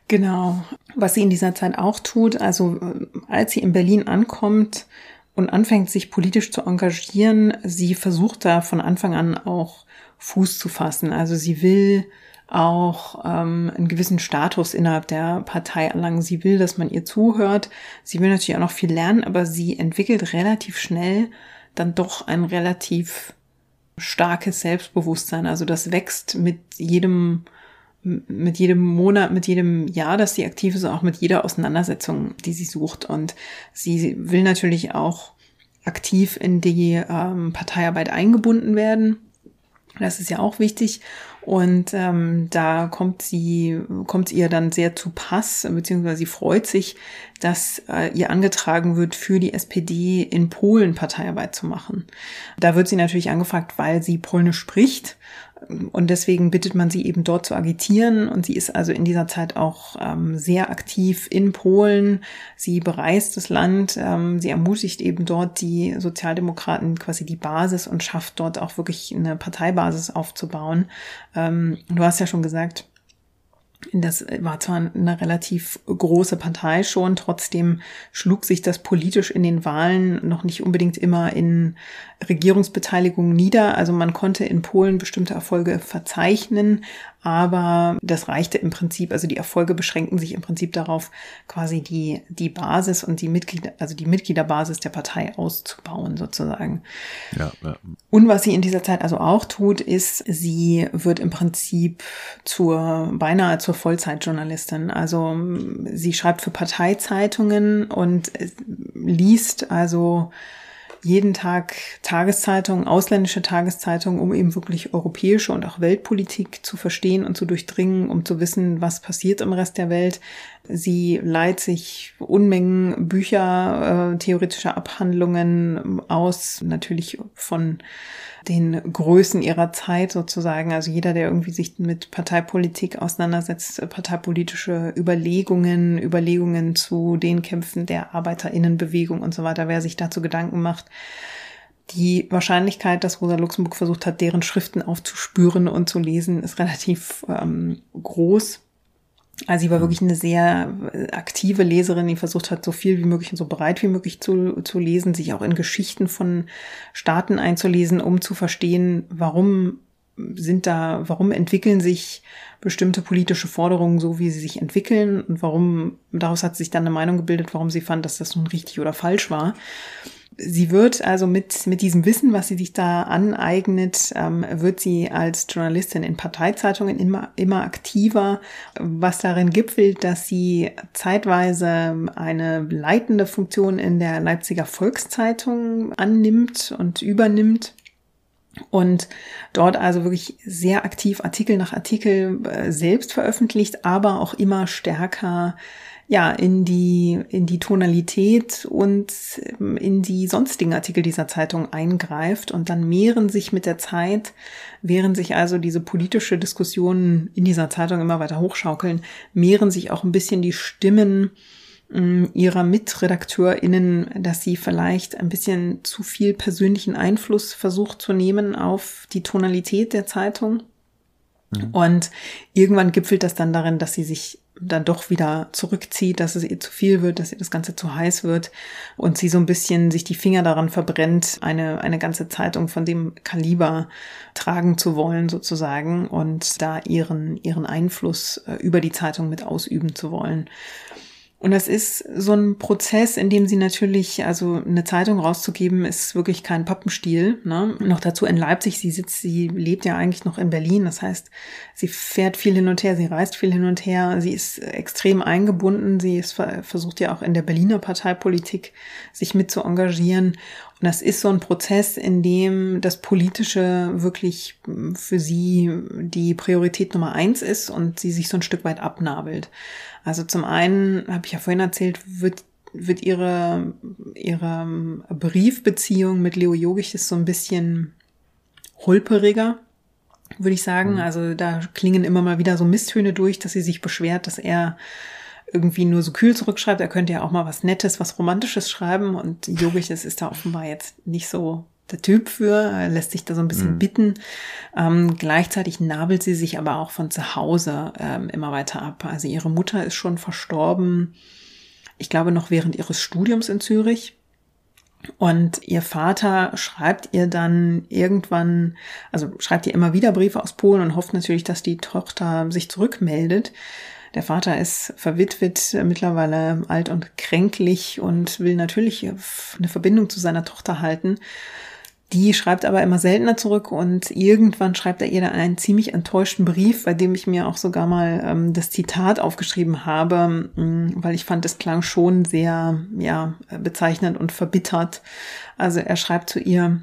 Genau. Was sie in dieser Zeit auch tut, also äh, als sie in Berlin ankommt, und anfängt, sich politisch zu engagieren, sie versucht da von Anfang an auch Fuß zu fassen. Also sie will auch ähm, einen gewissen Status innerhalb der Partei erlangen. Sie will, dass man ihr zuhört. Sie will natürlich auch noch viel lernen, aber sie entwickelt relativ schnell dann doch ein relativ starkes Selbstbewusstsein. Also das wächst mit jedem mit jedem Monat, mit jedem Jahr, dass sie aktiv ist, auch mit jeder Auseinandersetzung, die sie sucht. Und sie will natürlich auch aktiv in die ähm, Parteiarbeit eingebunden werden. Das ist ja auch wichtig. Und ähm, da kommt sie, kommt ihr dann sehr zu Pass, beziehungsweise sie freut sich, dass äh, ihr angetragen wird, für die SPD in Polen Parteiarbeit zu machen. Da wird sie natürlich angefragt, weil sie Polnisch spricht und deswegen bittet man sie eben dort zu agitieren. Und sie ist also in dieser Zeit auch ähm, sehr aktiv in Polen. Sie bereist das Land. Ähm, sie ermutigt eben dort die Sozialdemokraten quasi die Basis und schafft dort auch wirklich eine Parteibasis aufzubauen. Ähm, du hast ja schon gesagt, das war zwar eine relativ große Partei schon, trotzdem schlug sich das politisch in den Wahlen noch nicht unbedingt immer in Regierungsbeteiligung nieder. Also man konnte in Polen bestimmte Erfolge verzeichnen, aber das reichte im Prinzip, also die Erfolge beschränken sich im Prinzip darauf, quasi die, die Basis und die Mitglieder, also die Mitgliederbasis der Partei auszubauen sozusagen. Ja, ja. Und was sie in dieser Zeit also auch tut, ist, sie wird im Prinzip zur, beinahe zur Vollzeitjournalistin. Also sie schreibt für Parteizeitungen und liest also jeden Tag Tageszeitungen, ausländische Tageszeitungen, um eben wirklich europäische und auch Weltpolitik zu verstehen und zu durchdringen, um zu wissen, was passiert im Rest der Welt. Sie leiht sich Unmengen Bücher, äh, theoretische Abhandlungen aus, natürlich von den Größen ihrer Zeit sozusagen. Also jeder, der irgendwie sich mit Parteipolitik auseinandersetzt, parteipolitische Überlegungen, Überlegungen zu den Kämpfen der Arbeiterinnenbewegung und so weiter, wer sich dazu Gedanken macht, die Wahrscheinlichkeit, dass Rosa Luxemburg versucht hat, deren Schriften aufzuspüren und zu lesen, ist relativ ähm, groß. Also sie war wirklich eine sehr äh, aktive Leserin, die versucht hat, so viel wie möglich und so breit wie möglich zu, zu lesen, sich auch in Geschichten von Staaten einzulesen, um zu verstehen, warum sind da, warum entwickeln sich bestimmte politische Forderungen so, wie sie sich entwickeln und warum, daraus hat sich dann eine Meinung gebildet, warum sie fand, dass das nun richtig oder falsch war sie wird also mit, mit diesem Wissen, was sie sich da aneignet, ähm, wird sie als Journalistin in Parteizeitungen immer, immer aktiver, was darin gipfelt, dass sie zeitweise eine leitende Funktion in der Leipziger Volkszeitung annimmt und übernimmt und dort also wirklich sehr aktiv Artikel nach Artikel äh, selbst veröffentlicht, aber auch immer stärker ja in die in die Tonalität und ähm, in die sonstigen Artikel dieser Zeitung eingreift und dann mehren sich mit der Zeit, während sich also diese politische Diskussionen in dieser Zeitung immer weiter hochschaukeln, mehren sich auch ein bisschen die Stimmen ähm, ihrer MitredakteurInnen, dass sie vielleicht ein bisschen zu viel persönlichen Einfluss versucht zu nehmen auf die Tonalität der Zeitung. Mhm. Und irgendwann gipfelt das dann darin, dass sie sich dann doch wieder zurückzieht, dass es ihr zu viel wird, dass ihr das Ganze zu heiß wird und sie so ein bisschen sich die Finger daran verbrennt, eine, eine ganze Zeitung von dem Kaliber tragen zu wollen sozusagen und da ihren, ihren Einfluss äh, über die Zeitung mit ausüben zu wollen. Und das ist so ein Prozess, in dem sie natürlich, also eine Zeitung rauszugeben, ist wirklich kein Pappenstiel. Ne? Noch dazu in Leipzig, sie sitzt, sie lebt ja eigentlich noch in Berlin. Das heißt, sie fährt viel hin und her, sie reist viel hin und her, sie ist extrem eingebunden, sie ist, versucht ja auch in der Berliner Parteipolitik sich mit zu engagieren. Und das ist so ein Prozess, in dem das Politische wirklich für sie die Priorität Nummer eins ist und sie sich so ein Stück weit abnabelt. Also zum einen, habe ich ja vorhin erzählt, wird wird ihre, ihre Briefbeziehung mit Leo Jogich ist so ein bisschen holperiger, würde ich sagen. Mhm. Also da klingen immer mal wieder so Misstöne durch, dass sie sich beschwert, dass er irgendwie nur so kühl zurückschreibt. Er könnte ja auch mal was Nettes, was Romantisches schreiben und Jogich, das ist da offenbar jetzt nicht so der Typ für, lässt sich da so ein bisschen mhm. bitten. Ähm, gleichzeitig nabelt sie sich aber auch von zu Hause ähm, immer weiter ab. Also ihre Mutter ist schon verstorben, ich glaube noch während ihres Studiums in Zürich. Und ihr Vater schreibt ihr dann irgendwann, also schreibt ihr immer wieder Briefe aus Polen und hofft natürlich, dass die Tochter sich zurückmeldet. Der Vater ist verwitwet, mittlerweile alt und kränklich und will natürlich eine Verbindung zu seiner Tochter halten. Die schreibt aber immer seltener zurück und irgendwann schreibt er ihr dann einen ziemlich enttäuschten Brief, bei dem ich mir auch sogar mal ähm, das Zitat aufgeschrieben habe, ähm, weil ich fand, es klang schon sehr, ja, bezeichnend und verbittert. Also er schreibt zu ihr,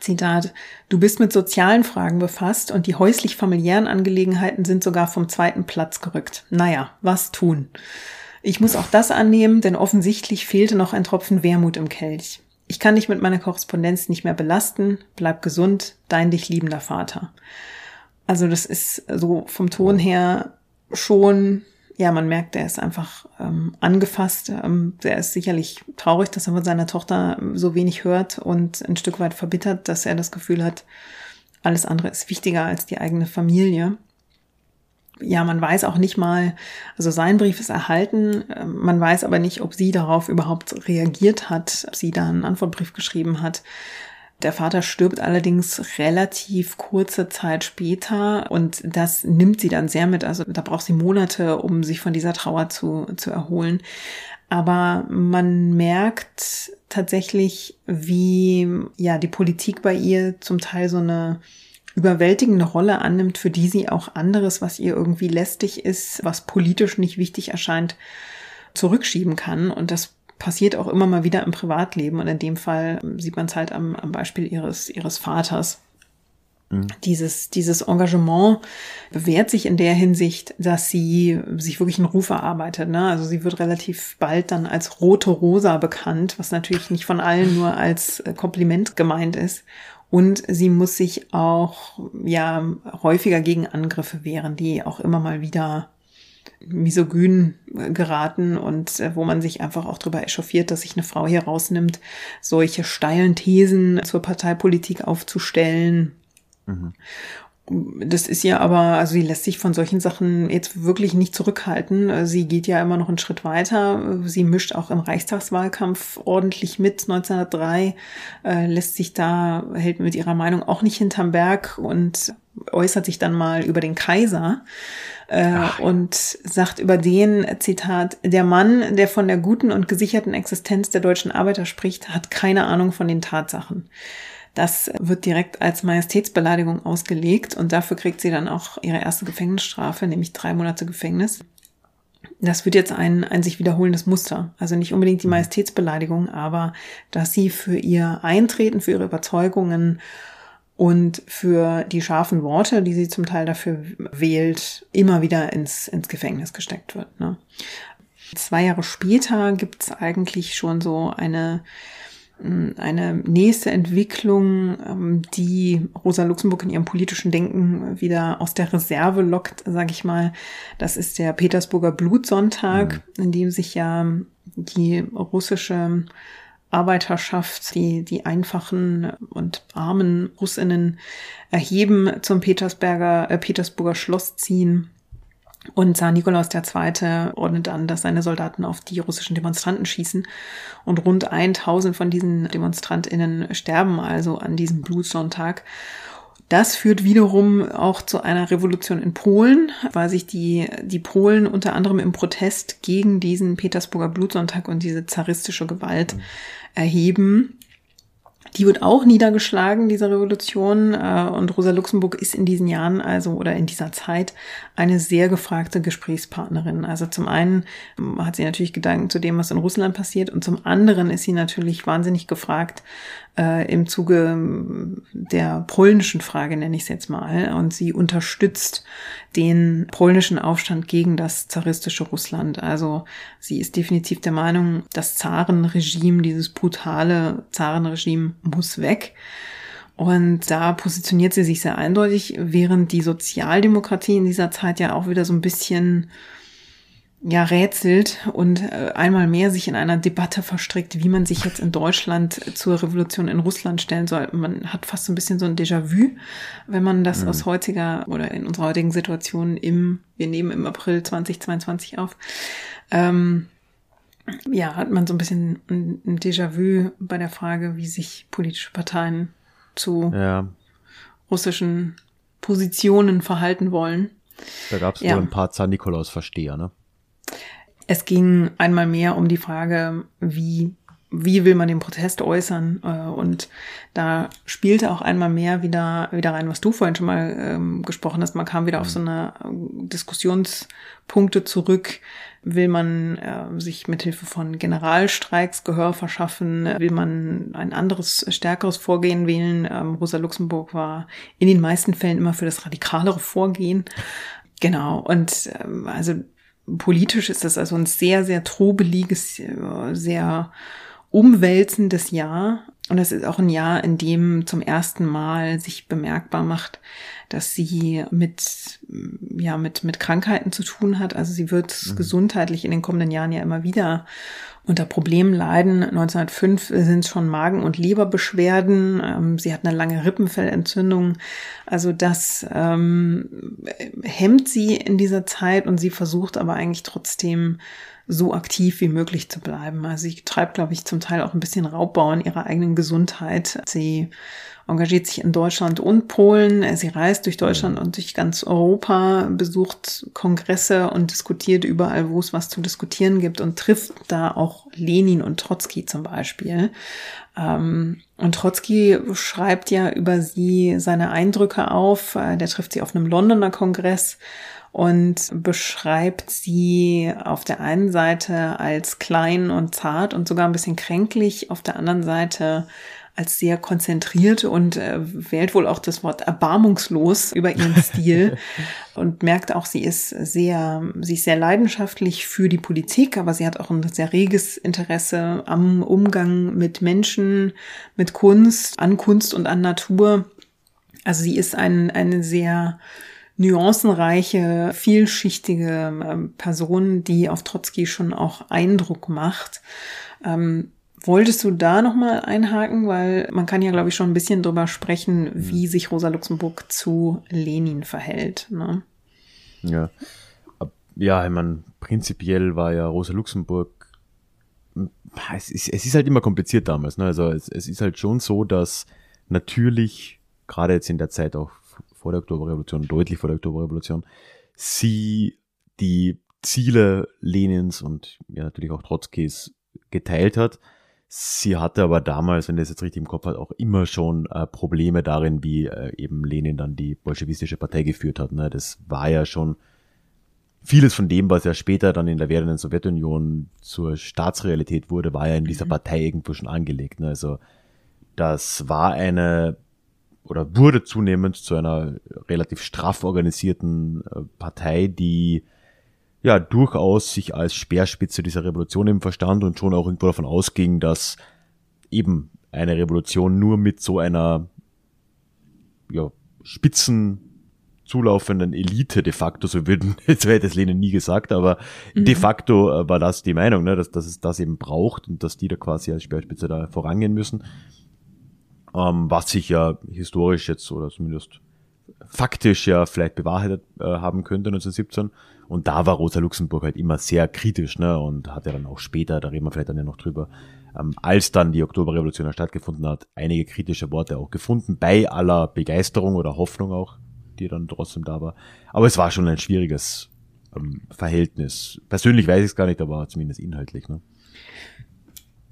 Zitat, du bist mit sozialen Fragen befasst und die häuslich-familiären Angelegenheiten sind sogar vom zweiten Platz gerückt. Naja, was tun? Ich muss auch das annehmen, denn offensichtlich fehlte noch ein Tropfen Wermut im Kelch. Ich kann dich mit meiner Korrespondenz nicht mehr belasten. Bleib gesund, dein dich liebender Vater. Also das ist so vom Ton her schon, ja, man merkt, er ist einfach ähm, angefasst. Ähm, er ist sicherlich traurig, dass er von seiner Tochter so wenig hört und ein Stück weit verbittert, dass er das Gefühl hat, alles andere ist wichtiger als die eigene Familie ja, man weiß auch nicht mal, also sein Brief ist erhalten, ähm, man weiß aber nicht, ob sie darauf überhaupt reagiert hat, ob sie da einen Antwortbrief geschrieben hat. Der Vater stirbt allerdings relativ kurze Zeit später und das nimmt sie dann sehr mit. Also da braucht sie Monate, um sich von dieser Trauer zu, zu erholen. Aber man merkt tatsächlich, wie ja die Politik bei ihr zum Teil so eine überwältigende Rolle annimmt, für die sie auch anderes, was ihr irgendwie lästig ist, was politisch nicht wichtig erscheint, zurückschieben kann. Und das passiert auch immer mal wieder im Privatleben. Und in dem Fall sieht man es halt am, am Beispiel ihres, ihres Vaters. Mhm. Dieses, dieses Engagement bewährt sich in der Hinsicht, dass sie sich wirklich einen Ruf erarbeitet. Ne? Also sie wird relativ bald dann als rote Rosa bekannt, was natürlich nicht von allen nur als Kompliment gemeint ist. Und sie muss sich auch ja häufiger gegen Angriffe wehren, die auch immer mal wieder misogyn geraten und äh, wo man sich einfach auch darüber echauffiert, dass sich eine Frau hier rausnimmt, solche steilen Thesen zur Parteipolitik aufzustellen. Mhm. Das ist ja aber, also sie lässt sich von solchen Sachen jetzt wirklich nicht zurückhalten. Sie geht ja immer noch einen Schritt weiter. Sie mischt auch im Reichstagswahlkampf ordentlich mit. 1903 äh, lässt sich da, hält mit ihrer Meinung auch nicht hinterm Berg und äußert sich dann mal über den Kaiser äh, und sagt über den, Zitat, der Mann, der von der guten und gesicherten Existenz der deutschen Arbeiter spricht, hat keine Ahnung von den Tatsachen. Das wird direkt als Majestätsbeleidigung ausgelegt und dafür kriegt sie dann auch ihre erste Gefängnisstrafe, nämlich drei Monate Gefängnis. Das wird jetzt ein, ein sich wiederholendes Muster. Also nicht unbedingt die mhm. Majestätsbeleidigung, aber dass sie für ihr Eintreten, für ihre Überzeugungen und für die scharfen Worte, die sie zum Teil dafür wählt, immer wieder ins, ins Gefängnis gesteckt wird. Ne? Zwei Jahre später gibt es eigentlich schon so eine hm, eine nächste Entwicklung, ähm, die Rosa Luxemburg in ihrem politischen Denken wieder aus der Reserve lockt, sage ich mal. Das ist der Petersburger Blutsonntag, mhm. in dem sich ja die russische Arbeiterschaft, die, die einfachen und armen Russinnen erheben, zum Petersberger, äh, Petersburger Schloss ziehen. Und Zar Nikolaus II. ordnet an, dass seine Soldaten auf die russischen Demonstranten schießen. Und rund 1000 von diesen DemonstrantInnen sterben also an diesem Blutsonntag. Das führt wiederum auch zu einer Revolution in Polen, weil sich die, die Polen unter anderem im Protest gegen diesen Petersburger Blutsonntag und diese zaristische Gewalt mhm. erheben. Die wird auch niedergeschlagen, diese Revolution. Äh, und Rosa Luxemburg ist in diesen Jahren, also oder in dieser Zeit, eine sehr gefragte Gesprächspartnerin. Also zum einen ähm, hat sie natürlich Gedanken zu dem, was in Russland passiert, und zum anderen ist sie natürlich wahnsinnig gefragt äh, im Zuge der polnischen Frage, nenne ich es jetzt mal. Und sie unterstützt den polnischen Aufstand gegen das zaristische Russland. Also sie ist definitiv der Meinung, das Zarenregime, dieses brutale Zarenregime muss weg. Und da positioniert sie sich sehr eindeutig, während die Sozialdemokratie in dieser Zeit ja auch wieder so ein bisschen ja rätselt und äh, einmal mehr sich in einer Debatte verstrickt, wie man sich jetzt in Deutschland zur Revolution in Russland stellen soll. Man hat fast so ein bisschen so ein Déjà-vu, wenn man das mhm. aus heutiger oder in unserer heutigen Situation im, wir nehmen im April 2022 auf, ähm, ja, hat man so ein bisschen ein, Déjà-vu bei der Frage, wie sich politische Parteien zu ja. russischen Positionen verhalten wollen. Da gab es ja. wohl ein paar Zahn-Nikolaus-Versteher, ne? Es ging einmal mehr um die Frage, wie wie will man den Protest äußern? Äh, und da spielte auch einmal mehr wieder, wieder rein, was du vorhin schon mal ähm, gesprochen hast. Man kam wieder auf so eine äh, Diskussionspunkte zurück. Will man äh, sich mithilfe von Generalstreiks Gehör verschaffen? Will man ein anderes, stärkeres Vorgehen wählen? Ähm, Rosa Luxemburg war in den meisten Fällen immer für das radikalere Vorgehen. Genau. Und ähm, also politisch ist das also ein sehr, sehr trubeliges, sehr umwälzendes Jahr. Und es ist auch ein Jahr, in dem zum ersten Mal sich bemerkbar macht, dass sie mit, ja, mit, mit Krankheiten zu tun hat. Also sie wird mhm. gesundheitlich in den kommenden Jahren ja immer wieder unter Problemen leiden. 1905 sind es schon Magen- und Leberbeschwerden. Ähm, sie hat eine lange Rippenfellentzündung. Also das ähm, hemmt sie in dieser Zeit und sie versucht aber eigentlich trotzdem so aktiv wie möglich zu bleiben. Also sie treibt, glaube ich, zum Teil auch ein bisschen Raubbau an ihrer eigenen Gesundheit. Sie engagiert sich in Deutschland und Polen. Sie reist durch Deutschland und durch ganz Europa, besucht Kongresse und diskutiert überall, wo es was zu diskutieren gibt und trifft da auch Lenin und Trotzki zum Beispiel. Ähm, und Trotzki schreibt ja über sie seine Eindrücke auf. Äh, der trifft sie auf einem Londoner Kongress und beschreibt sie auf der einen Seite als klein und zart und sogar ein bisschen kränklich, auf der anderen Seite als sehr konzentriert und äh, wählt wohl auch das Wort erbarmungslos über ihren Stil und merkt auch, sie ist sehr, sie ist sehr leidenschaftlich für die Politik, aber sie hat auch ein sehr reges Interesse am Umgang mit Menschen, mit Kunst, an Kunst und an Natur. Also sie ist ein, eine sehr nuancenreiche, vielschichtige ähm, Person, die auf Trotzki schon auch Eindruck macht. Ähm, wolltest du da nochmal einhaken? Weil man kann ja, glaube ich, schon ein bisschen drüber sprechen, mhm. wie sich Rosa Luxemburg zu Lenin verhält. Ne? Ja. Ja, ich meine, prinzipiell war ja Rosa Luxemburg es ist, es ist halt immer kompliziert damals. Ne? Also es, es ist halt schon so, dass natürlich, gerade jetzt in der Zeit auch vor der Oktoberrevolution, deutlich vor der Oktoberrevolution, sie die Ziele Lenins und ja natürlich auch Trotzkis geteilt hat. Sie hatte aber damals, wenn das jetzt richtig im Kopf hat, auch immer schon äh, Probleme darin, wie äh, eben Lenin dann die bolschewistische Partei geführt hat. Ne? Das war ja schon vieles von dem, was ja später dann in der werdenden Sowjetunion zur Staatsrealität wurde, war ja in dieser mhm. Partei irgendwo schon angelegt. Ne? Also das war eine oder wurde zunehmend zu einer relativ straff organisierten äh, Partei, die ja durchaus sich als Speerspitze dieser Revolution eben verstand und schon auch irgendwo davon ausging, dass eben eine Revolution nur mit so einer ja, spitzen zulaufenden Elite de facto, so würden, jetzt hätte es Lenin nie gesagt, aber mhm. de facto äh, war das die Meinung, ne, dass, dass es das eben braucht und dass die da quasi als Speerspitze da vorangehen müssen ähm, was sich ja historisch jetzt oder zumindest faktisch ja vielleicht bewahrheitet äh, haben könnte 1917. Und da war Rosa Luxemburg halt immer sehr kritisch, ne? Und hat ja dann auch später, da reden wir vielleicht dann ja noch drüber, ähm, als dann die Oktoberrevolution stattgefunden hat, einige kritische Worte auch gefunden, bei aller Begeisterung oder Hoffnung auch, die dann trotzdem da war. Aber es war schon ein schwieriges ähm, Verhältnis. Persönlich weiß ich es gar nicht, aber zumindest inhaltlich, ne?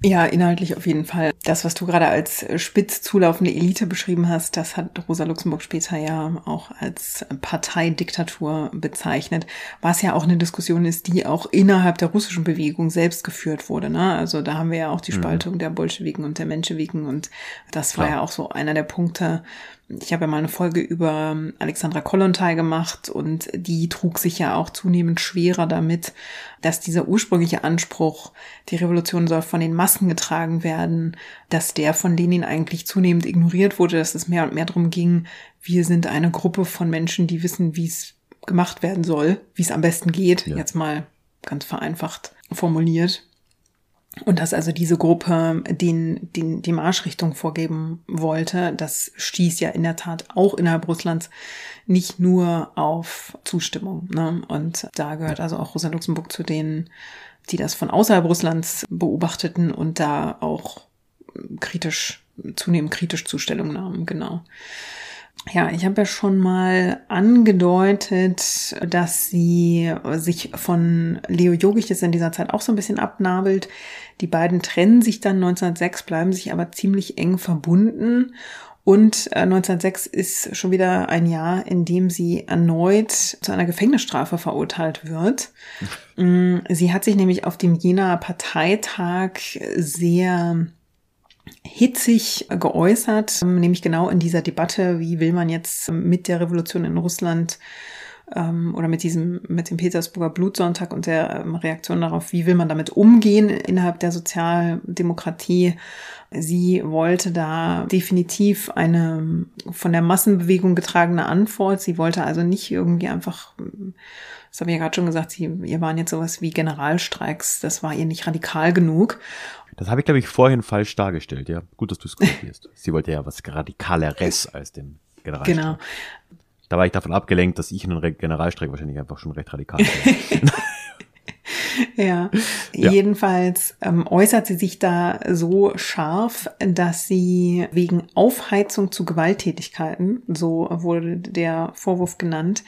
Ja, inhaltlich auf jeden Fall. Das, was du gerade als spitz zulaufende Elite beschrieben hast, das hat Rosa Luxemburg später ja auch als Parteidiktatur bezeichnet, was ja auch eine Diskussion ist, die auch innerhalb der russischen Bewegung selbst geführt wurde. Ne? Also da haben wir ja auch die mhm. Spaltung mhm. der Bolschewiken und der Menschewiken und das war ja auch so einer der Punkte, ich habe ja mal eine Folge über ähm, Alexandra Kollontai gemacht und die trug sich ja auch zunehmend schwerer damit, dass dieser ursprüngliche Anspruch, die Revolution soll von den Massen getragen werden, dass der von Lenin eigentlich zunehmend ignoriert wurde, dass es mehr und mehr darum ging, wir sind eine Gruppe von Menschen, die wissen, wie es gemacht werden soll, wie es am besten geht, ja. jetzt mal ganz vereinfacht formuliert. Und dass also diese Gruppe den, den, die Marschrichtung vorgeben wollte, das stieß ja in der Tat auch innerhalb Russlands nicht nur auf Zustimmung. Ne? Und da gehört also auch Rosa Luxemburg zu denen, die das von außerhalb Russlands beobachteten und da auch kritisch, zunehmend kritisch Zustellung nahmen, genau. Ja, ich habe ja schon mal angedeutet, dass sie sich von Leo Jogiches in dieser Zeit auch so ein bisschen abnabelt. Die beiden trennen sich dann 1906, bleiben sich aber ziemlich eng verbunden. Und 1906 äh, ist schon wieder ein Jahr, in dem sie erneut zu einer Gefängnisstrafe verurteilt wird. Mm, sie hat sich nämlich auf dem Jenaer Parteitag sehr hitzig geäußert, nämlich genau in dieser Debatte, wie will man jetzt mit der Revolution in Russland ähm, oder mit diesem, mit dem Petersburger Blutsonntag und der ähm, Reaktion darauf, wie will man damit umgehen innerhalb der Sozialdemokratie. Sie wollte da definitiv eine von der Massenbewegung getragene Antwort. Sie wollte also nicht irgendwie einfach, das habe ich ja gerade schon gesagt, sie, ihr waren jetzt sowas wie Generalstreiks, das war ihr nicht radikal genug. Das habe ich, glaube ich, vorhin falsch dargestellt, ja. Gut, dass du es korrigierst. Sie wollte ja was Radikaleres als den Generalstreik. Genau. Da war ich davon abgelenkt, dass ich einen Generalstreik wahrscheinlich einfach schon recht radikal bin. ja. ja, jedenfalls ähm, äußert sie sich da so scharf, dass sie wegen Aufheizung zu Gewalttätigkeiten, so wurde der Vorwurf genannt,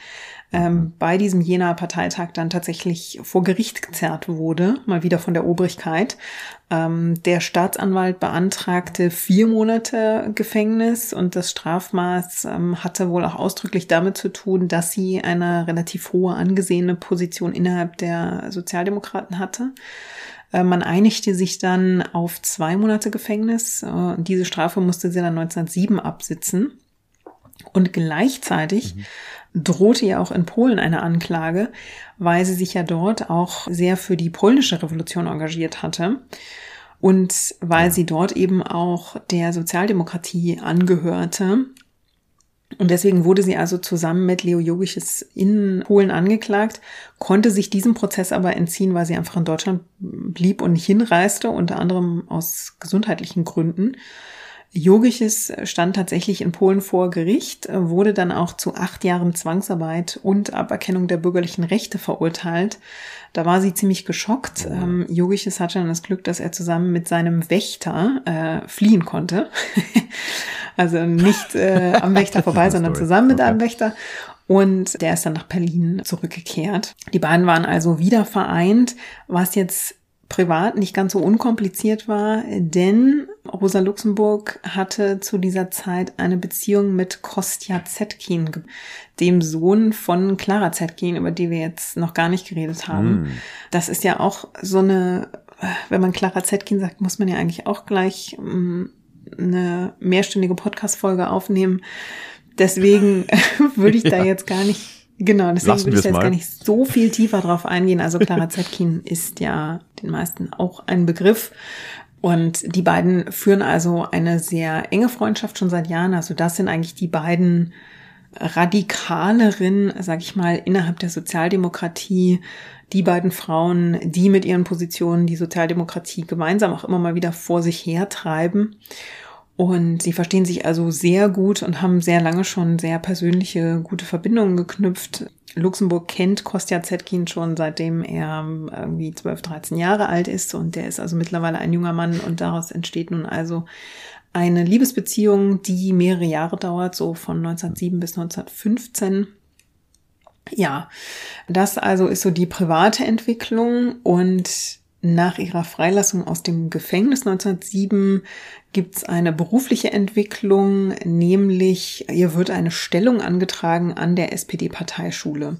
ähm, bei diesem Jenaer Parteitag dann tatsächlich vor Gericht gezerrt wurde, mal wieder von der Obrigkeit. Ähm, der Staatsanwalt beantragte vier Monate Gefängnis und das Strafmaß ähm, hatte wohl auch ausdrücklich damit zu tun, dass sie eine relativ hohe angesehene Position innerhalb der Sozialdemokraten hatte. Äh, man einigte sich dann auf zwei Monate Gefängnis. Äh, diese Strafe musste sie dann 1907 absitzen. Und gleichzeitig mhm drohte ja auch in Polen eine Anklage, weil sie sich ja dort auch sehr für die polnische Revolution engagiert hatte und weil sie dort eben auch der Sozialdemokratie angehörte. Und deswegen wurde sie also zusammen mit Leo Jogiches in Polen angeklagt, konnte sich diesem Prozess aber entziehen, weil sie einfach in Deutschland blieb und nicht hinreiste, unter anderem aus gesundheitlichen Gründen. Yogisches stand tatsächlich in Polen vor Gericht, wurde dann auch zu acht Jahren Zwangsarbeit und Aberkennung der bürgerlichen Rechte verurteilt. Da war sie ziemlich geschockt. Ähm, Yogisches hatte dann das Glück, dass er zusammen mit seinem Wächter äh, fliehen konnte. also nicht äh, am Wächter vorbei, sondern zusammen mit einem Wächter. Und der ist dann nach Berlin zurückgekehrt. Die beiden waren also wieder vereint, was jetzt privat nicht ganz so unkompliziert war, denn Rosa Luxemburg hatte zu dieser Zeit eine Beziehung mit Kostja Zetkin, dem Sohn von Clara Zetkin, über die wir jetzt noch gar nicht geredet haben. Mm. Das ist ja auch so eine, wenn man Clara Zetkin sagt, muss man ja eigentlich auch gleich mm, eine mehrstündige Podcast-Folge aufnehmen. Deswegen würde ich da jetzt gar nicht Genau, deswegen Lassen würde ich jetzt mal. gar nicht so viel tiefer drauf eingehen. Also Clara Zetkin ist ja den meisten auch ein Begriff. Und die beiden führen also eine sehr enge Freundschaft schon seit Jahren. Also das sind eigentlich die beiden radikaleren, sag ich mal, innerhalb der Sozialdemokratie, die beiden Frauen, die mit ihren Positionen die Sozialdemokratie gemeinsam auch immer mal wieder vor sich hertreiben. Und sie verstehen sich also sehr gut und haben sehr lange schon sehr persönliche, gute Verbindungen geknüpft. Luxemburg kennt Kostja Zetkin schon seitdem er irgendwie 12, 13 Jahre alt ist und der ist also mittlerweile ein junger Mann und daraus entsteht nun also eine Liebesbeziehung, die mehrere Jahre dauert, so von 1907 bis 1915. Ja, das also ist so die private Entwicklung und nach ihrer Freilassung aus dem Gefängnis 1907 gibt es eine berufliche Entwicklung, nämlich ihr wird eine Stellung angetragen an der SPD-Parteischule.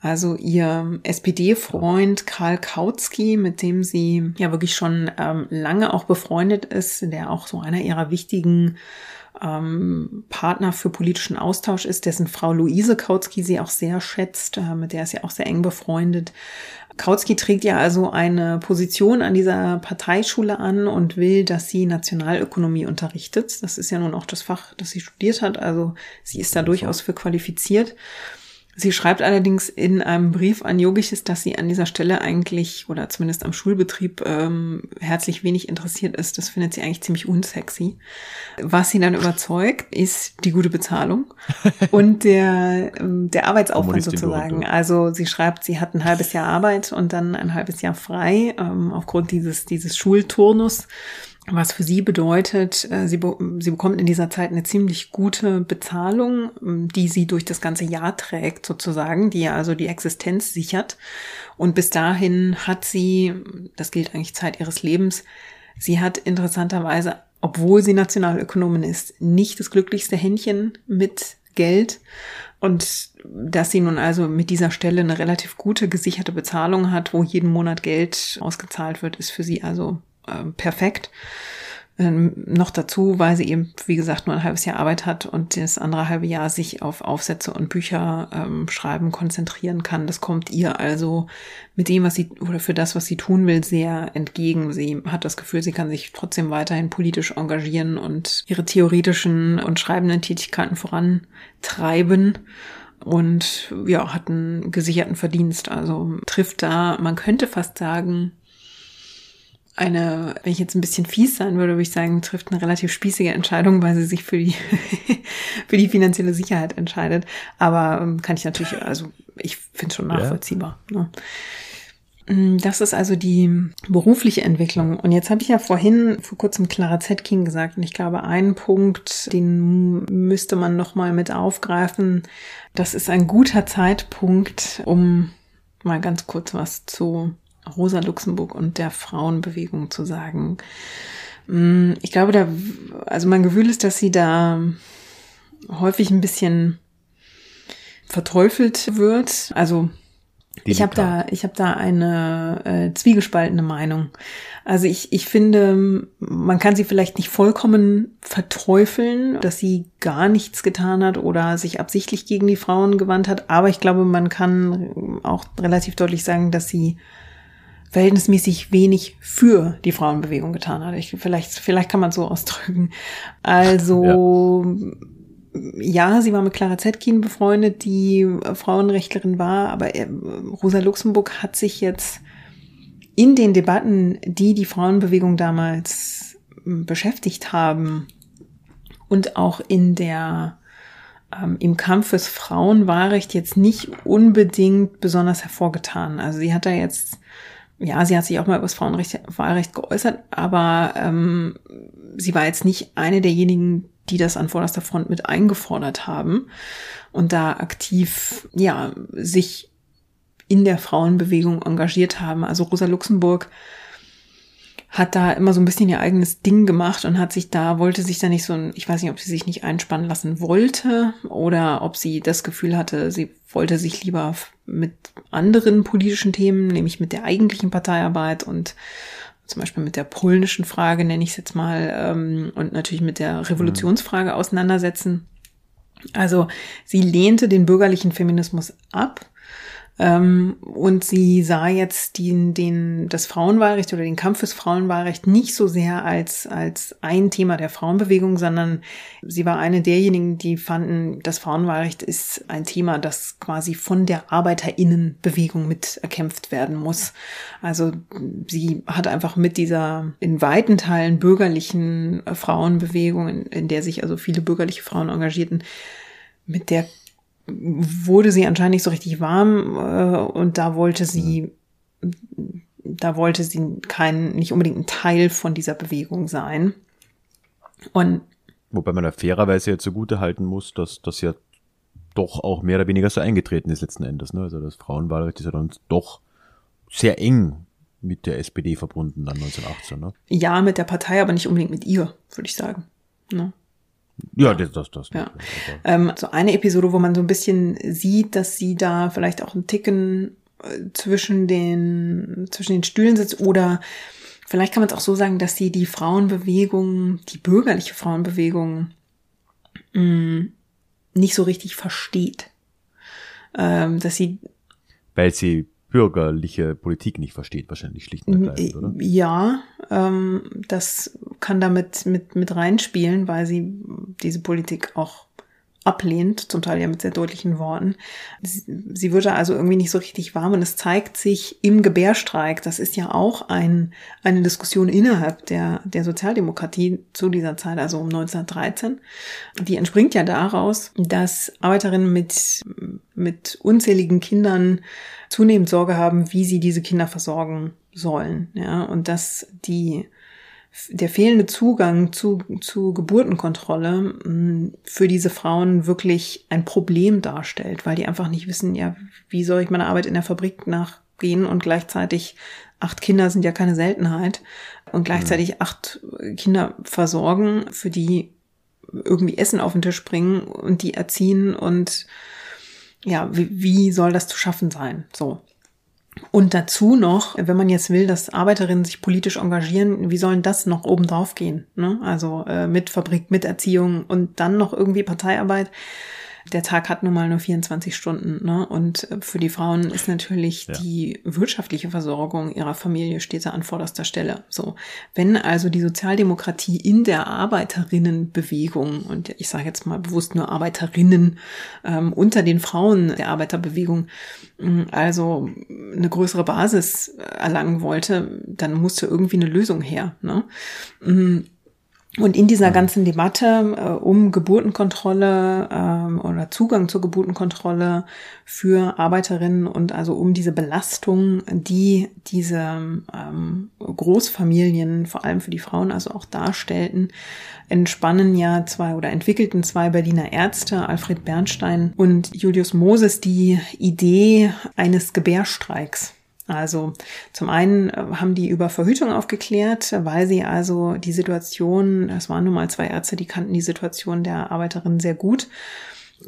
Also ihr SPD-Freund Karl Kautsky, mit dem sie ja wirklich schon ähm, lange auch befreundet ist, der auch so einer ihrer wichtigen ähm, Partner für politischen Austausch ist, dessen Frau Luise Kautsky sie auch sehr schätzt, äh, mit der ist sie auch sehr eng befreundet. Kautsky trägt ja also eine Position an dieser Parteischule an und will, dass sie Nationalökonomie unterrichtet. Das ist ja nun auch das Fach, das sie studiert hat. Also sie ist da durchaus für qualifiziert. Sie schreibt allerdings in einem Brief an Yogiches, dass sie an dieser Stelle eigentlich oder zumindest am Schulbetrieb ähm, herzlich wenig interessiert ist. Das findet sie eigentlich ziemlich unsexy. Was sie dann überzeugt, ist die gute Bezahlung und der, ähm, der Arbeitsaufwand sozusagen. Also sie schreibt, sie hat ein halbes Jahr Arbeit und dann ein halbes Jahr frei ähm, aufgrund dieses, dieses Schulturnus. Was für sie bedeutet, äh, sie, sie bekommt in dieser Zeit eine ziemlich gute Bezahlung, ähm, die sie durch das ganze Jahr trägt sozusagen, die ja also die Existenz sichert. Und bis dahin hat sie, das gilt eigentlich Zeit ihres Lebens, sie hat interessanterweise, obwohl sie Nationalökonomin ist, nicht das glücklichste Händchen mit Geld. Und dass sie nun also mit dieser Stelle eine relativ gute gesicherte Bezahlung hat, wo jeden Monat Geld ausgezahlt wird, ist für sie also äh, perfekt. Ähm, noch dazu, weil sie eben, wie gesagt, nur ein halbes Jahr Arbeit hat und das andere halbe Jahr sich auf Aufsätze und Bücher ähm, schreiben konzentrieren kann. Das kommt ihr also mit dem, was sie oder für das, was sie tun will, sehr entgegen. Sie hat das Gefühl, sie kann sich trotzdem weiterhin politisch engagieren und ihre theoretischen und schreibenden Tätigkeiten vorantreiben und ja, hat einen gesicherten Verdienst. Also trifft da, man könnte fast sagen, eine, wenn ich jetzt ein bisschen fies sein würde, würde ich sagen, trifft eine relativ spießige Entscheidung, weil sie sich für die, für die finanzielle Sicherheit entscheidet. Aber ähm, kann ich natürlich, also ich finde es schon nachvollziehbar. Ja. Ne? Das ist also die berufliche Entwicklung. Und jetzt habe ich ja vorhin vor kurzem Clara Zetkin gesagt, und ich glaube, einen Punkt, den müsste man nochmal mit aufgreifen. Das ist ein guter Zeitpunkt, um mal ganz kurz was zu Rosa Luxemburg und der Frauenbewegung zu sagen. Ich glaube, da, also mein Gefühl ist, dass sie da häufig ein bisschen verteufelt wird. Also ich habe da, ich habe da eine äh, zwiegespaltene Meinung. Also ich, ich finde, man kann sie vielleicht nicht vollkommen verteufeln, dass sie gar nichts getan hat oder sich absichtlich gegen die Frauen gewandt hat. Aber ich glaube, man kann auch relativ deutlich sagen, dass sie verhältnismäßig wenig für die Frauenbewegung getan hat. Ich, vielleicht, vielleicht kann man so ausdrücken. Also ja ja, sie war mit Clara Zetkin befreundet, die Frauenrechtlerin war, aber Rosa Luxemburg hat sich jetzt in den Debatten, die die Frauenbewegung damals beschäftigt haben und auch in der ähm, im Kampf fürs Frauenwahlrecht jetzt nicht unbedingt besonders hervorgetan. Also sie hat da jetzt ja, sie hat sich auch mal über das Frauenwahlrecht geäußert, aber ähm, sie war jetzt nicht eine derjenigen, die das an vorderster Front mit eingefordert haben und da aktiv, ja, sich in der Frauenbewegung engagiert haben. Also Rosa Luxemburg hat da immer so ein bisschen ihr eigenes Ding gemacht und hat sich da, wollte sich da nicht so ein, ich weiß nicht, ob sie sich nicht einspannen lassen wollte oder ob sie das Gefühl hatte, sie wollte sich lieber mit anderen politischen Themen, nämlich mit der eigentlichen Parteiarbeit und zum Beispiel mit der polnischen Frage, nenne ich es jetzt mal, ähm, und natürlich mit der Revolutionsfrage auseinandersetzen. Also sie lehnte den bürgerlichen Feminismus ab und sie sah jetzt den, den, das Frauenwahlrecht oder den Kampf fürs Frauenwahlrecht nicht so sehr als, als ein Thema der Frauenbewegung, sondern sie war eine derjenigen, die fanden, das Frauenwahlrecht ist ein Thema, das quasi von der Arbeiterinnenbewegung mit erkämpft werden muss. Also sie hat einfach mit dieser in weiten Teilen bürgerlichen Frauenbewegung, in, in der sich also viele bürgerliche Frauen engagierten, mit der wurde sie anscheinend nicht so richtig warm äh, und da wollte sie, da wollte sie kein, nicht unbedingt ein Teil von dieser Bewegung sein. Und Wobei man da fairerweise ja zugute halten muss, dass das ja doch auch mehr oder weniger so eingetreten ist letzten Endes. Ne? Also das Frauenwahlrecht ist ja dann doch sehr eng mit der SPD verbunden dann 1918. Ne? Ja, mit der Partei, aber nicht unbedingt mit ihr, würde ich sagen. Ne? Ja, das, das. das ja. Ähm, so eine Episode, wo man so ein bisschen sieht, dass sie da vielleicht auch einen Ticken äh, zwischen den, zwischen den Stühlen sitzt oder vielleicht kann man es auch so sagen, dass sie die Frauenbewegung, die bürgerliche Frauenbewegung, mh, mm, nicht so richtig versteht. Ähm, dass sie. Weil sie bürgerliche Politik nicht versteht, wahrscheinlich schlicht und ergreifend, oder? Ja, ähm, das kann damit mit, mit reinspielen, weil sie diese Politik auch ablehnt, zum Teil ja mit sehr deutlichen Worten. Sie, sie würde also irgendwie nicht so richtig warm und es zeigt sich im Gebärstreik, das ist ja auch ein, eine Diskussion innerhalb der, der Sozialdemokratie zu dieser Zeit, also um 1913. Die entspringt ja daraus, dass Arbeiterinnen mit, mit unzähligen Kindern zunehmend Sorge haben, wie sie diese Kinder versorgen sollen, ja, und dass die der fehlende Zugang zu, zu Geburtenkontrolle mm, für diese Frauen wirklich ein Problem darstellt, weil die einfach nicht wissen, ja, wie soll ich meiner Arbeit in der Fabrik nachgehen und gleichzeitig acht Kinder sind ja keine Seltenheit und gleichzeitig mhm. acht Kinder versorgen, für die irgendwie Essen auf den Tisch bringen und die erziehen und ja, wie, wie soll das zu schaffen sein? So. Und dazu noch, wenn man jetzt will, dass Arbeiterinnen sich politisch engagieren, wie sollen das noch oben drauf gehen? Ne? Also äh, mit Fabrik, mit Erziehung und dann noch irgendwie Parteiarbeit der Tag hat nun mal nur 24 Stunden. Ne? Und äh, für die Frauen ist natürlich ja. die wirtschaftliche Versorgung ihrer Familie steht da an vorderster Stelle. So, wenn also die Sozialdemokratie in der Arbeiterinnenbewegung und ich sage jetzt mal bewusst nur Arbeiterinnen ähm, unter den Frauen der Arbeiterbewegung mm, also eine größere Basis erlangen wollte, dann musste irgendwie eine Lösung her. Ne? Und in dieser ganzen Debatte äh, um Geburtenkontrolle ähm, oder Zugang zur Geburtenkontrolle für Arbeiterinnen und also um diese Belastung, die diese ähm, Großfamilien, vor allem für die Frauen, also auch darstellten, entspannen ja zwei oder entwickelten zwei Berliner Ärzte, Alfred Bernstein und Julius Moses, die Idee eines Gebärstreiks. Also zum einen äh, haben die über Verhütung aufgeklärt, weil sie also die Situation, es waren nun mal zwei Ärzte, die kannten die Situation der Arbeiterinnen sehr gut.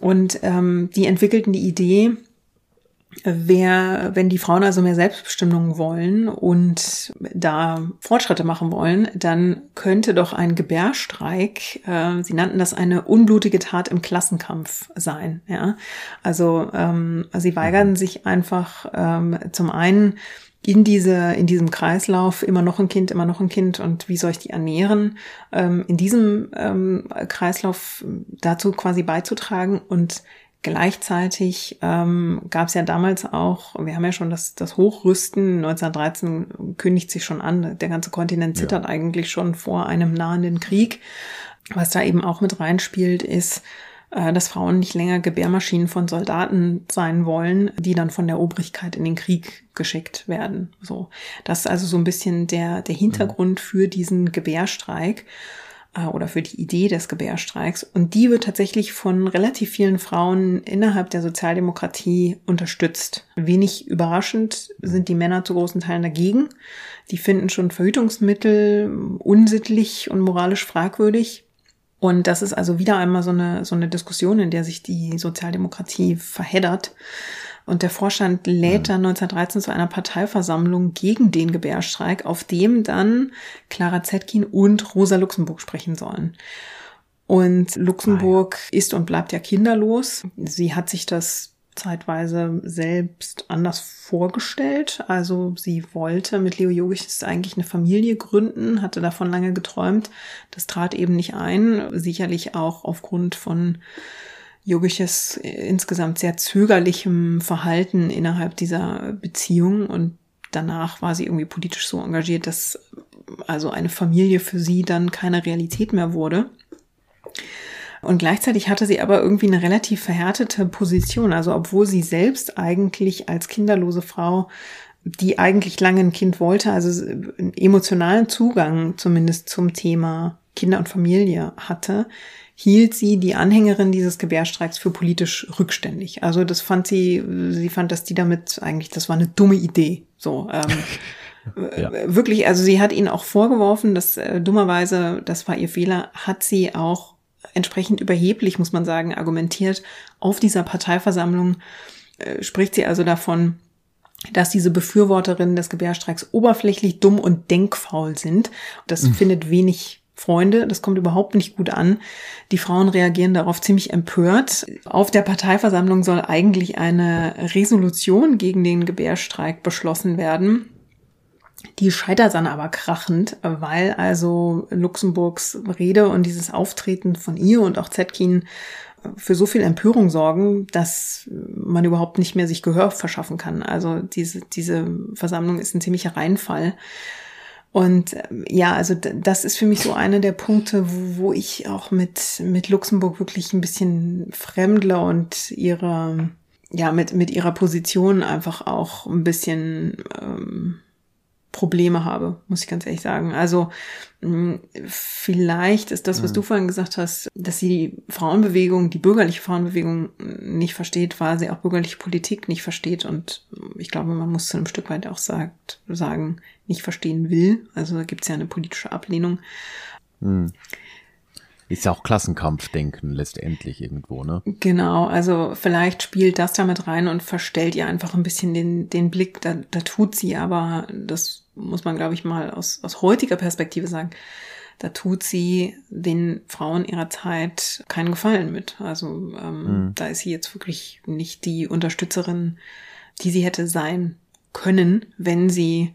Und ähm, die entwickelten die Idee, Wer, wenn die Frauen also mehr Selbstbestimmung wollen und da Fortschritte machen wollen, dann könnte doch ein Gebärstreik, äh, sie nannten das eine unblutige Tat im Klassenkampf sein. Ja, also ähm, sie weigern sich einfach ähm, zum einen in diese in diesem Kreislauf immer noch ein Kind, immer noch ein Kind und wie soll ich die ernähren? Ähm, in diesem ähm, Kreislauf dazu quasi beizutragen und Gleichzeitig ähm, gab es ja damals auch, wir haben ja schon das, das Hochrüsten, 1913 kündigt sich schon an, der ganze Kontinent zittert ja. eigentlich schon vor einem nahenden Krieg. Was da eben auch mit reinspielt, ist, äh, dass Frauen nicht länger Gebärmaschinen von Soldaten sein wollen, die dann von der Obrigkeit in den Krieg geschickt werden. So, das ist also so ein bisschen der der Hintergrund für diesen Gebärstreik. Äh, oder für die Idee des Gebärstreiks. Und die wird tatsächlich von relativ vielen Frauen innerhalb der Sozialdemokratie unterstützt. Wenig überraschend sind die Männer zu großen Teilen dagegen. Die finden schon Verhütungsmittel unsittlich und moralisch fragwürdig. Und das ist also wieder einmal so eine, so eine Diskussion, in der sich die Sozialdemokratie verheddert. Und der Vorstand lädt dann 1913 zu einer Parteiversammlung gegen den Gebärstreik, auf dem dann Clara Zetkin und Rosa Luxemburg sprechen sollen. Und Luxemburg ah, ja. ist und bleibt ja kinderlos. Sie hat sich das zeitweise selbst anders vorgestellt. Also sie wollte mit Leo Jogisch eigentlich eine Familie gründen, hatte davon lange geträumt. Das trat eben nicht ein. Sicherlich auch aufgrund von Yogisches insgesamt sehr zögerlichem Verhalten innerhalb dieser Beziehung und danach war sie irgendwie politisch so engagiert, dass also eine Familie für sie dann keine Realität mehr wurde. Und gleichzeitig hatte sie aber irgendwie eine relativ verhärtete Position. Also obwohl sie selbst eigentlich als kinderlose Frau, die eigentlich lange ein Kind wollte, also einen emotionalen Zugang zumindest zum Thema Kinder und Familie hatte, hielt sie die Anhängerin dieses Gebärstreiks für politisch rückständig. Also das fand sie, sie fand, dass die damit eigentlich, das war eine dumme Idee. So, ähm, ja. wirklich, also sie hat ihnen auch vorgeworfen, dass äh, dummerweise, das war ihr Fehler, hat sie auch entsprechend überheblich, muss man sagen, argumentiert. Auf dieser Parteiversammlung äh, spricht sie also davon, dass diese Befürworterinnen des Gebärstreiks oberflächlich dumm und denkfaul sind. Das mhm. findet wenig Freunde. Das kommt überhaupt nicht gut an. Die Frauen reagieren darauf ziemlich empört. Auf der Parteiversammlung soll eigentlich eine Resolution gegen den Gebärstreik beschlossen werden. Die scheitert dann aber krachend, weil also Luxemburgs Rede und dieses Auftreten von ihr und auch Zetkin für so viel Empörung sorgen, dass man überhaupt nicht mehr sich Gehör verschaffen kann. Also diese, diese Versammlung ist ein ziemlicher Reinfall. Und ähm, ja, also das ist für mich so einer der Punkte, wo, wo ich auch mit, mit Luxemburg wirklich ein bisschen Fremdler und ihre, ja, mit, mit ihrer Position einfach auch ein bisschen ähm, Probleme habe, muss ich ganz ehrlich sagen. Also hm, vielleicht ist das, was mhm. du vorhin gesagt hast, dass sie die Frauenbewegung, die bürgerliche Frauenbewegung nicht versteht, weil sie auch bürgerliche Politik nicht versteht. Und ich glaube, man muss zu einem Stück weit auch sagt, sagen, nicht verstehen will. Also da gibt es ja eine politische Ablehnung. Mhm. Ist ja auch Klassenkampfdenken letztendlich irgendwo, ne? Genau, also vielleicht spielt das damit rein und verstellt ihr einfach ein bisschen den, den Blick. Da, da tut sie aber, das muss man, glaube ich, mal aus, aus heutiger Perspektive sagen, da tut sie den Frauen ihrer Zeit keinen Gefallen mit. Also ähm, mhm. da ist sie jetzt wirklich nicht die Unterstützerin, die sie hätte sein können, wenn sie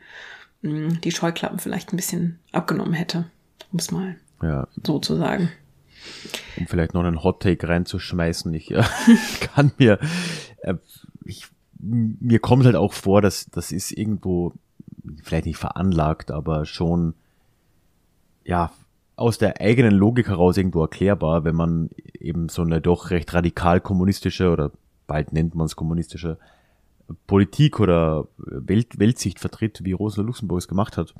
mh, hm, die Scheuklappen vielleicht ein bisschen abgenommen hätte, um es mal ja. so zu sagen um vielleicht noch einen Hot Take reinzuschmeißen. Ich äh, kann mir, äh, ich, mir kommt halt auch vor, dass das ist irgendwo vielleicht nicht veranlagt, aber schon ja aus der eigenen Logik heraus irgendwo erklärbar, wenn man eben so eine doch recht radikal kommunistische oder bald nennt man es kommunistische Politik oder Welt, Weltsicht vertritt, wie Rosa Luxemburg es gemacht hat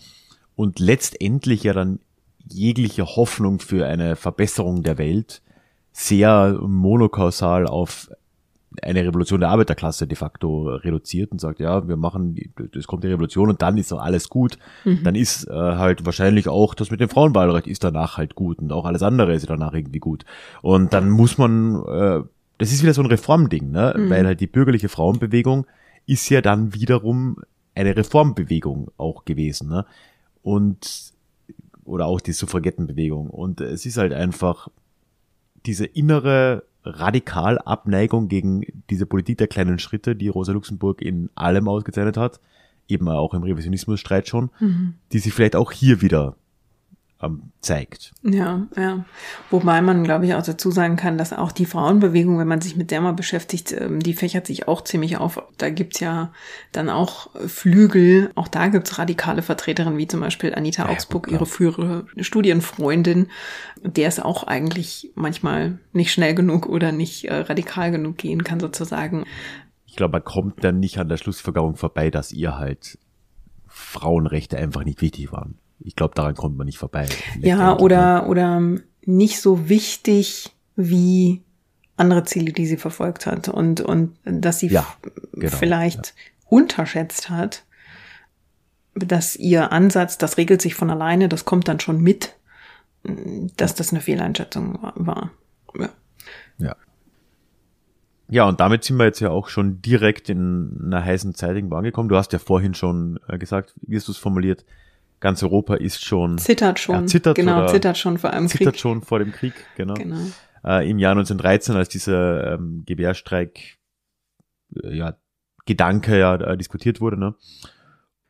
und letztendlich ja dann jegliche Hoffnung für eine Verbesserung der Welt sehr monokausal auf eine Revolution der Arbeiterklasse de facto reduziert und sagt, ja, wir machen, es kommt die Revolution und dann ist doch alles gut. Mhm. Dann ist äh, halt wahrscheinlich auch das mit dem Frauenwahlrecht ist danach halt gut und auch alles andere ist danach irgendwie gut. Und dann muss man, äh, das ist wieder so ein Reformding, ne? Mhm. Weil halt die bürgerliche Frauenbewegung ist ja dann wiederum eine Reformbewegung auch gewesen, ne? Und oder auch die Suffragettenbewegung. Und es ist halt einfach diese innere Radikalabneigung gegen diese Politik der kleinen Schritte, die Rosa Luxemburg in allem ausgezeichnet hat, eben auch im Revisionismusstreit schon, mhm. die sich vielleicht auch hier wieder ähm, zeigt. Ja, ja. Wobei man, glaube ich, auch dazu sagen kann, dass auch die Frauenbewegung, wenn man sich mit der mal beschäftigt, ähm, die fächert sich auch ziemlich auf. Da gibt's ja dann auch Flügel. Auch da gibt's radikale Vertreterinnen, wie zum Beispiel Anita ja, Augsburg, ihre frühere Studienfreundin, der es auch eigentlich manchmal nicht schnell genug oder nicht äh, radikal genug gehen kann, sozusagen. Ich glaube, man kommt dann nicht an der Schlussfolgerung vorbei, dass ihr halt Frauenrechte einfach nicht wichtig waren ich glaube, daran kommt man nicht vorbei. Ja, oder, ne? oder nicht so wichtig wie andere Ziele, die sie verfolgt hat und, und dass sie ja, genau, vielleicht ja. unterschätzt hat, dass ihr Ansatz, das regelt sich von alleine, das kommt dann schon mit, dass das eine Fehleinschätzung war. Ja. ja. Ja, und damit sind wir jetzt ja auch schon direkt in einer heißen Zeit irgendwo angekommen. Du hast ja vorhin schon äh, gesagt, wie hast du es formuliert? Ganz Europa ist schon. Zittert schon. Ja, zittert genau, zittert schon vor einem zittert Krieg. Zittert schon vor dem Krieg, genau. genau. Äh, Im Jahr 1913, als dieser ähm, Gewehrstreik, äh, ja, Gedanke ja äh, diskutiert wurde, ne?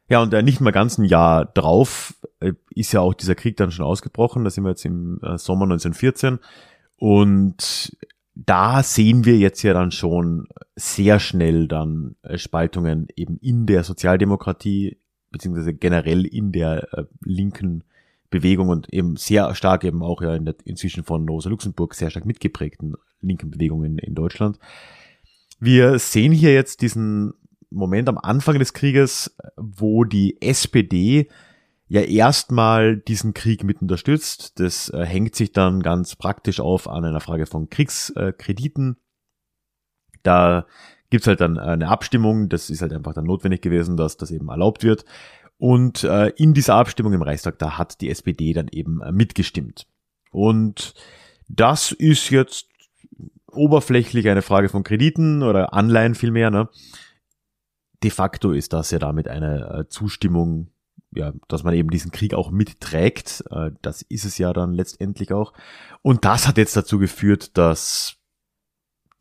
Ja, und äh, nicht mal ganz ein Jahr drauf äh, ist ja auch dieser Krieg dann schon ausgebrochen. Da sind wir jetzt im äh, Sommer 1914. Und da sehen wir jetzt ja dann schon sehr schnell dann äh, Spaltungen eben in der Sozialdemokratie, beziehungsweise generell in der äh, linken Bewegung und eben sehr stark eben auch ja in der inzwischen von Rosa Luxemburg sehr stark mitgeprägten linken Bewegungen in Deutschland. Wir sehen hier jetzt diesen Moment am Anfang des Krieges, wo die SPD ja erstmal diesen Krieg mit unterstützt. Das äh, hängt sich dann ganz praktisch auf an einer Frage von Kriegskrediten. Da gibt's halt dann eine Abstimmung, das ist halt einfach dann notwendig gewesen, dass das eben erlaubt wird. Und äh, in dieser Abstimmung im Reichstag, da hat die SPD dann eben äh, mitgestimmt. Und das ist jetzt oberflächlich eine Frage von Krediten oder Anleihen vielmehr. Ne? De facto ist das ja damit eine äh, Zustimmung ja, dass man eben diesen Krieg auch mitträgt. Äh, das ist es ja dann letztendlich auch. Und das hat jetzt dazu geführt, dass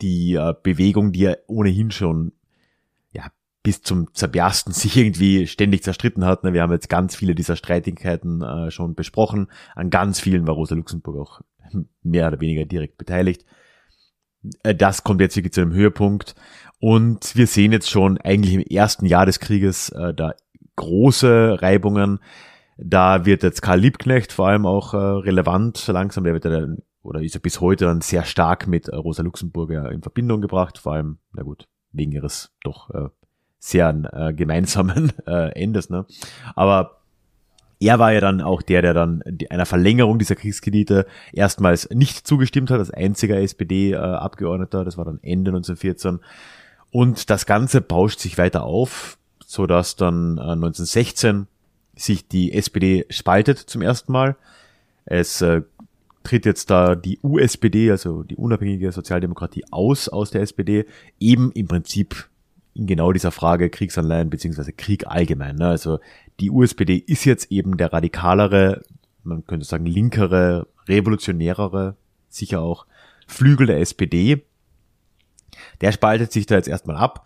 die äh, Bewegung, die ja ohnehin schon ja, bis zum Zerbersten sich irgendwie ständig zerstritten hat. Ne? Wir haben jetzt ganz viele dieser Streitigkeiten äh, schon besprochen. An ganz vielen war Rosa Luxemburg auch mehr oder weniger direkt beteiligt. Das kommt jetzt wirklich zu einem Höhepunkt. Und wir sehen jetzt schon eigentlich im ersten Jahr des Krieges, da große Reibungen. Da wird jetzt Karl Liebknecht vor allem auch äh, relevant langsam. Der wird ja oder ist ja bis heute dann sehr stark mit äh, Rosa Luxemburger in Verbindung gebracht. Vor allem, na gut, wegen ihres doch äh, sehr äh, gemeinsamen äh, Endes. Ne? Aber er war ja dann auch der, der dann einer Verlängerung dieser Kriegskredite erstmals nicht zugestimmt hat, als einziger SPD-Abgeordneter. Äh, das war dann Ende 1914. Und das Ganze bauscht sich weiter auf so dass dann 1916 äh, sich die SPD spaltet zum ersten Mal. Es äh, tritt jetzt da die USPD, also die unabhängige Sozialdemokratie, aus aus der SPD, eben im Prinzip in genau dieser Frage Kriegsanleihen beziehungsweise Krieg allgemein. Ne? Also die USPD ist jetzt eben der radikalere, man könnte sagen linkere, revolutionärere, sicher auch Flügel der SPD. Der spaltet sich da jetzt erstmal ab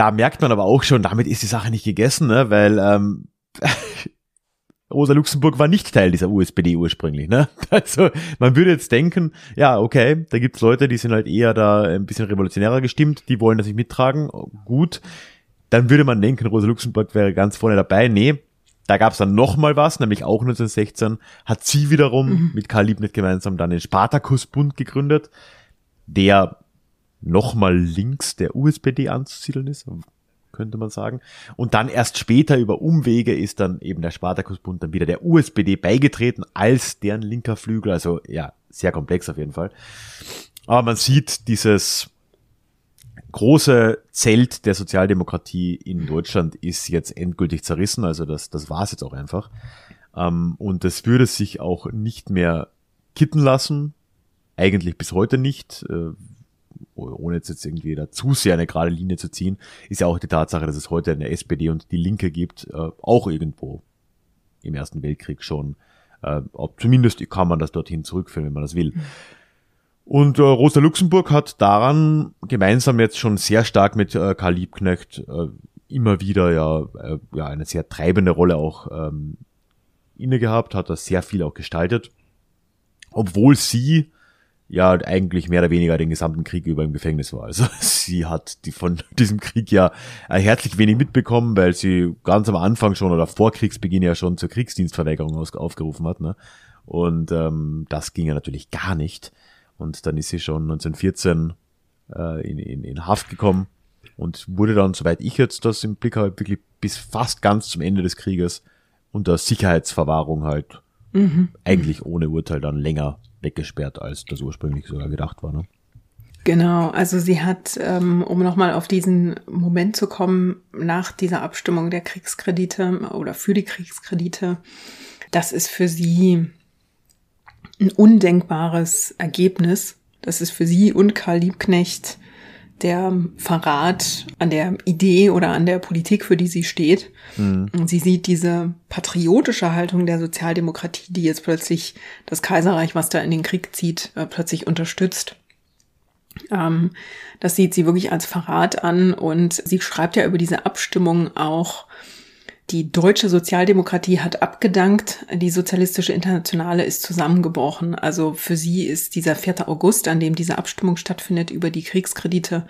da merkt man aber auch schon, damit ist die Sache nicht gegessen, ne? weil ähm, Rosa Luxemburg war nicht Teil dieser USPD ursprünglich. Ne? Also man würde jetzt denken, ja, okay, da gibt's Leute, die sind halt eher da ein bisschen revolutionärer gestimmt, die wollen das nicht mittragen. Gut, dann würde man denken, Rosa Luxemburg wäre ganz vorne dabei. Nee, da gab's dann noch mal was, nämlich auch 1916 hat sie wiederum mhm. mit Karl Liebknecht gemeinsam dann den Spartakusbund gegründet, der nochmal links der USPD anzusiedeln ist, könnte man sagen. Und dann erst später über Umwege ist dann eben der Spartakusbund dann wieder der USPD beigetreten als deren linker Flügel. Also ja, sehr komplex auf jeden Fall. Aber man sieht dieses große Zelt der Sozialdemokratie in Deutschland ist jetzt endgültig zerrissen. Also das, das war es jetzt auch einfach. Ähm, und das würde sich auch nicht mehr kitten lassen. Eigentlich bis heute nicht. Ohne jetzt irgendwie da zu sehr eine gerade Linie zu ziehen, ist ja auch die Tatsache, dass es heute eine SPD und die Linke gibt, äh, auch irgendwo im Ersten Weltkrieg schon. Äh, ob, zumindest kann man das dorthin zurückführen, wenn man das will. Und äh, Rosa Luxemburg hat daran gemeinsam jetzt schon sehr stark mit äh, Karl Liebknecht äh, immer wieder ja, äh, ja eine sehr treibende Rolle auch ähm, inne gehabt, hat das sehr viel auch gestaltet. Obwohl sie ja eigentlich mehr oder weniger den gesamten Krieg über im Gefängnis war. Also sie hat die von diesem Krieg ja äh, herzlich wenig mitbekommen, weil sie ganz am Anfang schon oder vor Kriegsbeginn ja schon zur Kriegsdienstverweigerung aufgerufen hat. Ne? Und ähm, das ging ja natürlich gar nicht. Und dann ist sie schon 1914 äh, in, in, in Haft gekommen und wurde dann, soweit ich jetzt das im Blick habe, wirklich bis fast ganz zum Ende des Krieges unter Sicherheitsverwahrung halt mhm. eigentlich ohne Urteil dann länger weggesperrt, als das ursprünglich sogar gedacht war. Ne? Genau, also sie hat, ähm, um nochmal auf diesen Moment zu kommen, nach dieser Abstimmung der Kriegskredite oder für die Kriegskredite, das ist für sie ein undenkbares Ergebnis, Das ist für sie und Karl Liebknecht der Verrat an der Idee oder an der Politik, für die sie steht. Mhm. Und sie sieht diese patriotische Haltung der Sozialdemokratie, die jetzt plötzlich das Kaiserreich, was da in den Krieg zieht, äh, plötzlich unterstützt. Ähm, das sieht sie wirklich als Verrat an und sie schreibt ja über diese Abstimmung auch, die deutsche Sozialdemokratie hat abgedankt, die sozialistische Internationale ist zusammengebrochen. Also für sie ist dieser 4. August, an dem diese Abstimmung stattfindet über die Kriegskredite,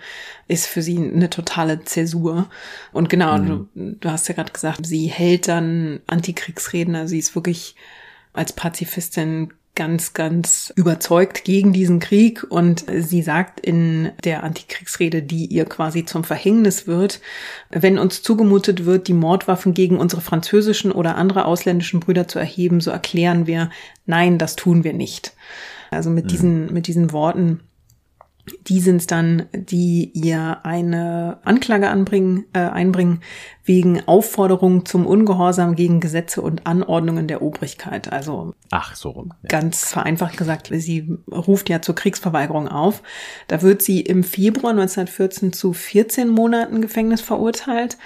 ist für sie eine totale Zäsur. Und genau, mhm. du, du, hast ja gerade gesagt, sie hält dann Antikriegsredner, sie ist wirklich als Pazifistin ganz, ganz überzeugt gegen diesen Krieg und sie sagt in der Antikriegsrede, die ihr quasi zum Verhängnis wird, wenn uns zugemutet wird, die Mordwaffen gegen unsere französischen oder andere ausländischen Brüder zu erheben, so erklären wir, nein, das tun wir nicht. Also mit mhm. diesen, mit diesen Worten die sind es dann, die ihr eine Anklage anbringen, äh, einbringen wegen Aufforderung zum Ungehorsam gegen Gesetze und Anordnungen der Obrigkeit. Also ach so rum. Ja. Ganz vereinfacht gesagt, sie ruft ja zur Kriegsverweigerung auf. Da wird sie im Februar 1914 zu 14 Monaten Gefängnis verurteilt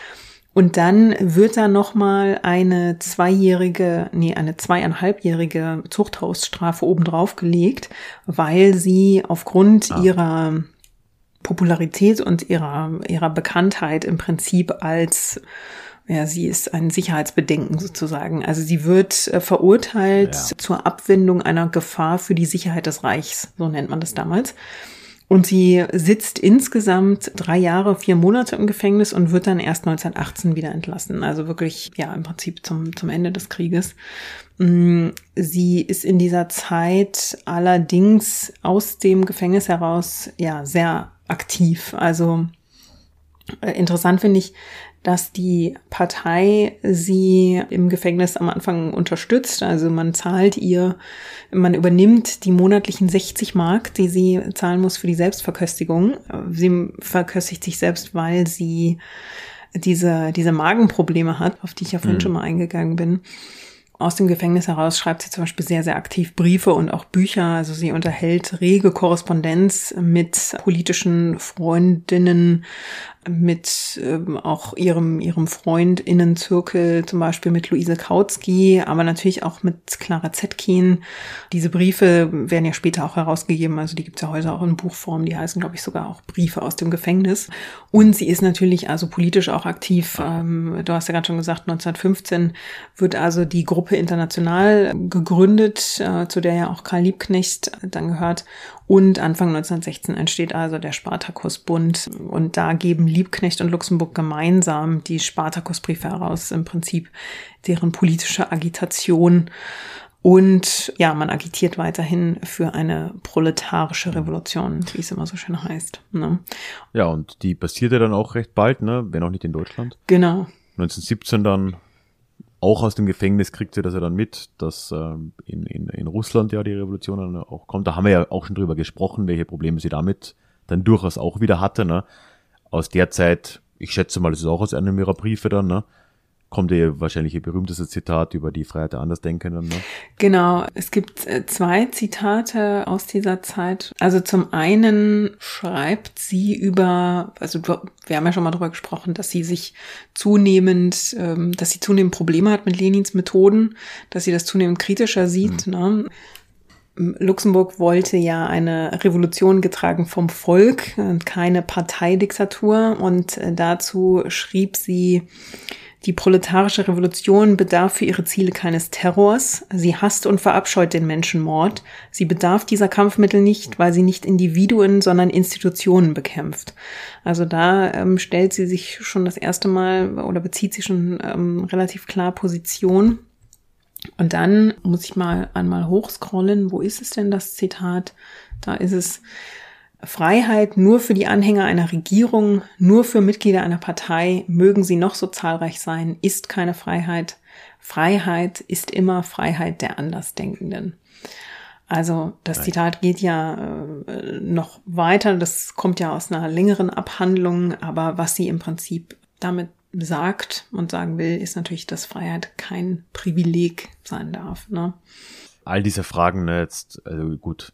und dann wird da nochmal eine zweijährige, nee, eine zweieinhalbjährige Zuchthausstrafe obendrauf gelegt, weil sie aufgrund ah. ihrer Popularität und ihrer, ihrer Bekanntheit im Prinzip als ja, sie ist ein Sicherheitsbedenken sozusagen. Also sie wird äh, verurteilt ja. zur Abwendung einer Gefahr für die Sicherheit des Reichs, so nennt man das damals. Und sie sitzt insgesamt drei Jahre, vier Monate im Gefängnis und wird dann erst 1918 wieder entlassen. Also wirklich, ja, im Prinzip zum, zum Ende des Krieges. Mm, sie ist in dieser Zeit allerdings aus dem Gefängnis heraus, ja, sehr aktiv. Also äh, interessant finde ich, dass die Partei sie im Gefängnis am Anfang unterstützt. Also man zahlt ihr, man übernimmt die monatlichen 60 Mark, die sie zahlen muss für die Selbstverköstigung. Sie verköstigt sich selbst, weil sie diese, diese Magenprobleme hat, auf die ich ja vorhin mhm. schon mal eingegangen bin aus dem Gefängnis heraus schreibt sie zum Beispiel sehr, sehr aktiv Briefe und auch Bücher. Also sie unterhält rege Korrespondenz mit politischen Freundinnen mit ähm, auch ihrem, ihrem Freundinnenzirkel, zum Beispiel mit Luise Kautsky, aber natürlich auch mit Clara Zetkin. Diese Briefe werden ja später auch herausgegeben, also die gibt's ja heute auch in Buchform, die heißen, glaube ich, sogar auch Briefe aus dem Gefängnis. Und sie ist natürlich also politisch auch aktiv. Ähm, du hast ja gerade schon gesagt, 1915 wird also die Gruppe International gegründet, äh, zu der ja auch Karl Liebknecht dann gehört. Und Anfang 1916 entsteht also der Spartakusbund. Und da geben Liebknecht und Luxemburg gemeinsam die Spartakusbriefe heraus, im Prinzip deren politische Agitation. Und ja, man agitiert weiterhin für eine proletarische Revolution, wie es immer so schön heißt. Ne? Ja, und die passierte dann auch recht bald, ne? wenn auch nicht in Deutschland. Genau. 1917 dann auch aus dem Gefängnis kriegt sie das ja dann mit, dass ähm, in, in, in Russland ja die Revolution dann auch kommt. Da haben wir ja auch schon drüber gesprochen, welche Probleme sie damit dann durchaus auch wieder hatte. Ne? Aus der Zeit, ich schätze mal, das ist auch aus einem ihrer Briefe dann, ne? Kommt ihr wahrscheinlich ihr berühmteste Zitat über die Freiheit der Andersdenkenden. Ne? Genau, es gibt äh, zwei Zitate aus dieser Zeit. Also zum einen schreibt sie über, also wir haben ja schon mal darüber gesprochen, dass sie sich zunehmend, ähm, dass sie zunehmend Probleme hat mit Lenins Methoden, dass sie das zunehmend kritischer sieht. Mhm. Ne? Luxemburg wollte ja eine Revolution getragen vom Volk und keine Parteidiktatur. Und äh, dazu schrieb sie, die proletarische Revolution bedarf für ihre Ziele keines Terrors. Sie hasst und verabscheut den Menschenmord. Sie bedarf dieser Kampfmittel nicht, weil sie nicht Individuen, sondern Institutionen bekämpft. Also da ähm, stellt sie sich schon das erste Mal oder bezieht sie schon ähm, relativ klar Position. Und dann muss ich mal einmal hochscrollen. Wo ist es denn das Zitat? Da ist es. Freiheit nur für die Anhänger einer Regierung, nur für Mitglieder einer Partei, mögen sie noch so zahlreich sein, ist keine Freiheit. Freiheit ist immer Freiheit der Andersdenkenden. Also das Zitat geht ja äh, noch weiter, das kommt ja aus einer längeren Abhandlung, aber was sie im Prinzip damit sagt und sagen will, ist natürlich, dass Freiheit kein Privileg sein darf. Ne? All diese Fragen ne, jetzt, also gut,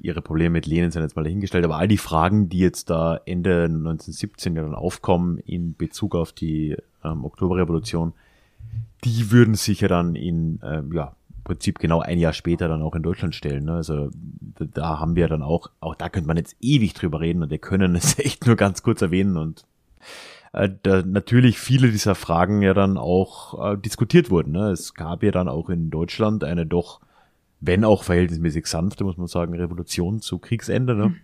ihre Probleme mit Lenin sind jetzt mal dahingestellt, aber all die Fragen, die jetzt da Ende 1917 ja dann aufkommen in Bezug auf die ähm, Oktoberrevolution, die würden sich ja dann in, ähm, ja, Prinzip genau ein Jahr später dann auch in Deutschland stellen. Ne? Also da haben wir dann auch, auch da könnte man jetzt ewig drüber reden und wir können es echt nur ganz kurz erwähnen und äh, da natürlich viele dieser Fragen ja dann auch äh, diskutiert wurden. Ne? Es gab ja dann auch in Deutschland eine doch, wenn auch verhältnismäßig sanfte, muss man sagen, Revolution zu Kriegsende. Ne? Mhm.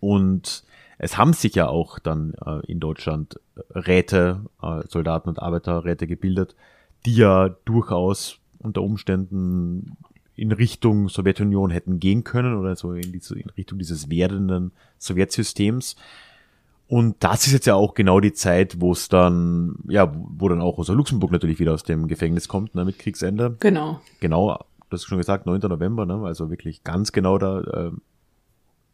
Und es haben sich ja auch dann äh, in Deutschland Räte, äh, Soldaten und Arbeiterräte gebildet, die ja durchaus unter Umständen in Richtung Sowjetunion hätten gehen können oder so in, diese, in Richtung dieses werdenden Sowjetsystems. Und das ist jetzt ja auch genau die Zeit, wo es dann, ja, wo dann auch Rosa Luxemburg natürlich wieder aus dem Gefängnis kommt, ne, mit Kriegsende. Genau. Genau, das ist schon gesagt, 9. November, ne, also wirklich ganz genau da äh,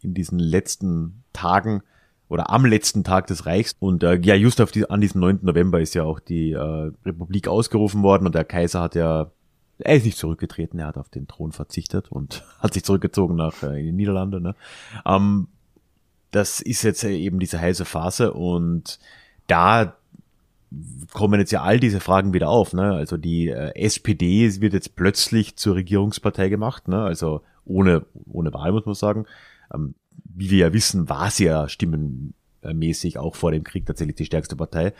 in diesen letzten Tagen oder am letzten Tag des Reichs. Und äh, ja, just auf die, an diesem 9. November ist ja auch die äh, Republik ausgerufen worden und der Kaiser hat ja, er ist nicht zurückgetreten, er hat auf den Thron verzichtet und hat sich zurückgezogen nach äh, in die Niederlande. Ne? Ähm, das ist jetzt eben diese heiße Phase und da kommen jetzt ja all diese Fragen wieder auf. Ne? Also die äh, SPD wird jetzt plötzlich zur Regierungspartei gemacht, ne? also ohne, ohne Wahl muss man sagen. Ähm, wie wir ja wissen, war sie ja stimmenmäßig auch vor dem Krieg tatsächlich die stärkste Partei.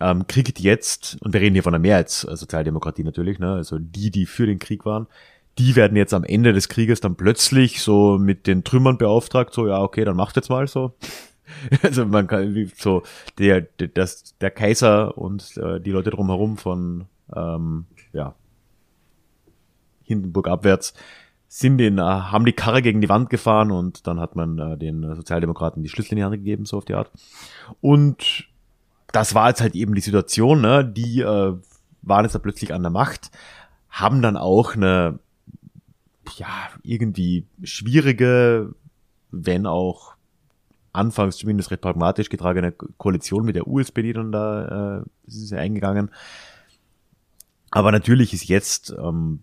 Ähm, kriegt jetzt, und wir reden hier von der Mehrheitssozialdemokratie natürlich, ne? also die, die für den Krieg waren, die werden jetzt am Ende des Krieges dann plötzlich so mit den Trümmern beauftragt, so, ja, okay, dann macht jetzt mal so. Also man kann so der der, das, der Kaiser und äh, die Leute drumherum von ähm, ja Hindenburg abwärts sind den, äh, haben die Karre gegen die Wand gefahren und dann hat man äh, den Sozialdemokraten die Schlüssel in die Hand gegeben, so auf die Art. Und das war jetzt halt eben die Situation, ne? die äh, waren jetzt da plötzlich an der Macht, haben dann auch eine ja, irgendwie schwierige, wenn auch anfangs zumindest recht pragmatisch getragene Koalition mit der USPD dann da äh, ist eingegangen. Aber natürlich ist jetzt ähm,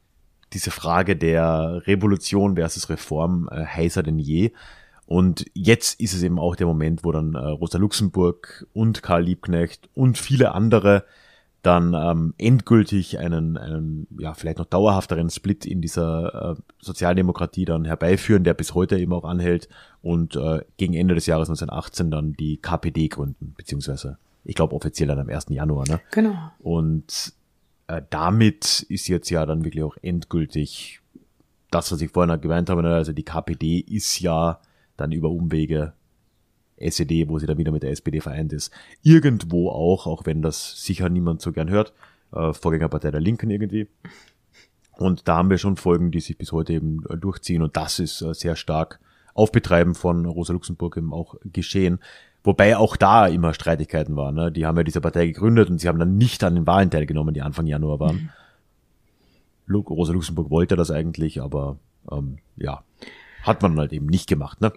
diese Frage der Revolution versus Reform äh, heißer denn je. Und jetzt ist es eben auch der Moment, wo dann äh, Rosa Luxemburg und Karl Liebknecht und viele andere dann ähm, endgültig einen, einen, ja, vielleicht noch dauerhafteren Split in dieser äh, Sozialdemokratie dann herbeiführen, der bis heute eben auch anhält und äh, gegen Ende des Jahres 1918 dann die KPD gründen, beziehungsweise ich glaube offiziell dann am 1. Januar, ne? Genau. Und äh, damit ist jetzt ja dann wirklich auch endgültig das, was ich vorhin gemeint habe, ne? also die KPD ist ja dann über Umwege SED, wo sie dann wieder mit der SPD vereint ist. Irgendwo auch, auch wenn das sicher niemand so gern hört, äh, Vorgängerpartei der Linken irgendwie. Und da haben wir schon Folgen, die sich bis heute eben äh, durchziehen und das ist äh, sehr stark auf Betreiben von Rosa Luxemburg eben auch geschehen. Wobei auch da immer Streitigkeiten waren. Ne? Die haben ja diese Partei gegründet und sie haben dann nicht an den Wahlen teilgenommen, die Anfang Januar waren. Mhm. Rosa Luxemburg wollte das eigentlich, aber ähm, ja, hat man halt eben nicht gemacht, ne?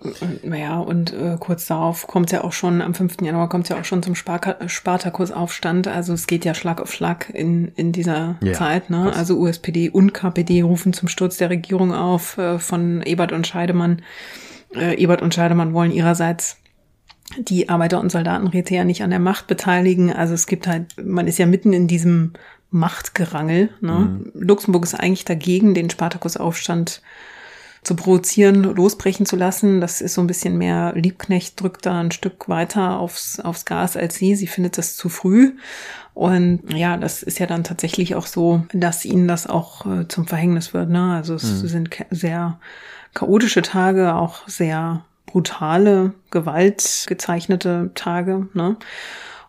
Naja, und äh, kurz darauf kommt es ja auch schon, am 5. Januar kommt es ja auch schon zum Spartakusaufstand. Also es geht ja Schlag auf Schlag in, in dieser ja, Zeit, ne? Was? Also USPD und KPD rufen zum Sturz der Regierung auf äh, von Ebert und Scheidemann. Äh, Ebert und Scheidemann wollen ihrerseits die Arbeiter- und Soldatenräte ja nicht an der Macht beteiligen. Also es gibt halt, man ist ja mitten in diesem Machtgerangel. Ne? Mhm. Luxemburg ist eigentlich dagegen, den Spartakusaufstand zu provozieren, losbrechen zu lassen. Das ist so ein bisschen mehr, Liebknecht drückt da ein Stück weiter aufs, aufs Gas als sie. Sie findet das zu früh. Und ja, das ist ja dann tatsächlich auch so, dass ihnen das auch äh, zum Verhängnis wird. Ne? Also es mhm. sind sehr chaotische Tage, auch sehr brutale, gewaltgezeichnete Tage. Ne?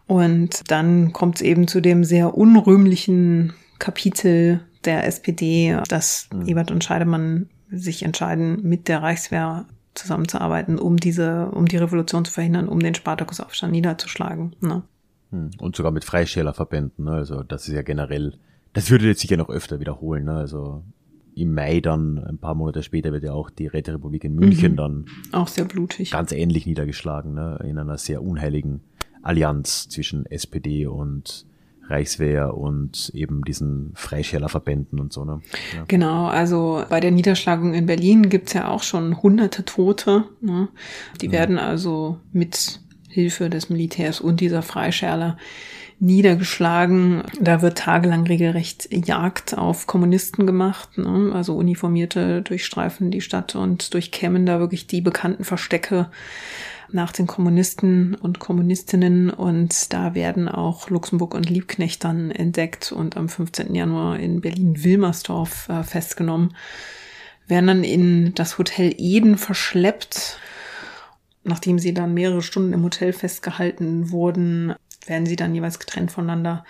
Und dann kommt es eben zu dem sehr unrühmlichen Kapitel der SPD, dass mhm. Ebert und Scheidemann sich entscheiden, mit der Reichswehr zusammenzuarbeiten, um diese, um die Revolution zu verhindern, um den Spartakusaufstand niederzuschlagen. Ne? Hm. Und sogar mit Freischälerverbänden. Ne? Also das ist ja generell, das würde jetzt sicher noch öfter wiederholen. Ne? Also im Mai dann, ein paar Monate später, wird ja auch die Räterepublik in München mhm. dann auch sehr blutig. Ganz ähnlich niedergeschlagen, ne? in einer sehr unheiligen Allianz zwischen SPD und Reichswehr und eben diesen Freischärlerverbänden und so. Ne? Ja. Genau, also bei der Niederschlagung in Berlin gibt's ja auch schon hunderte Tote. Ne? Die ja. werden also mit Hilfe des Militärs und dieser Freischärler niedergeschlagen. Da wird tagelang regelrecht Jagd auf Kommunisten gemacht. Ne? Also Uniformierte durchstreifen die Stadt und durchkämmen da wirklich die bekannten Verstecke nach den Kommunisten und Kommunistinnen und da werden auch Luxemburg und Liebknecht dann entdeckt und am 15. Januar in Berlin-Wilmersdorf äh, festgenommen, werden dann in das Hotel Eden verschleppt. Nachdem sie dann mehrere Stunden im Hotel festgehalten wurden, werden sie dann jeweils getrennt voneinander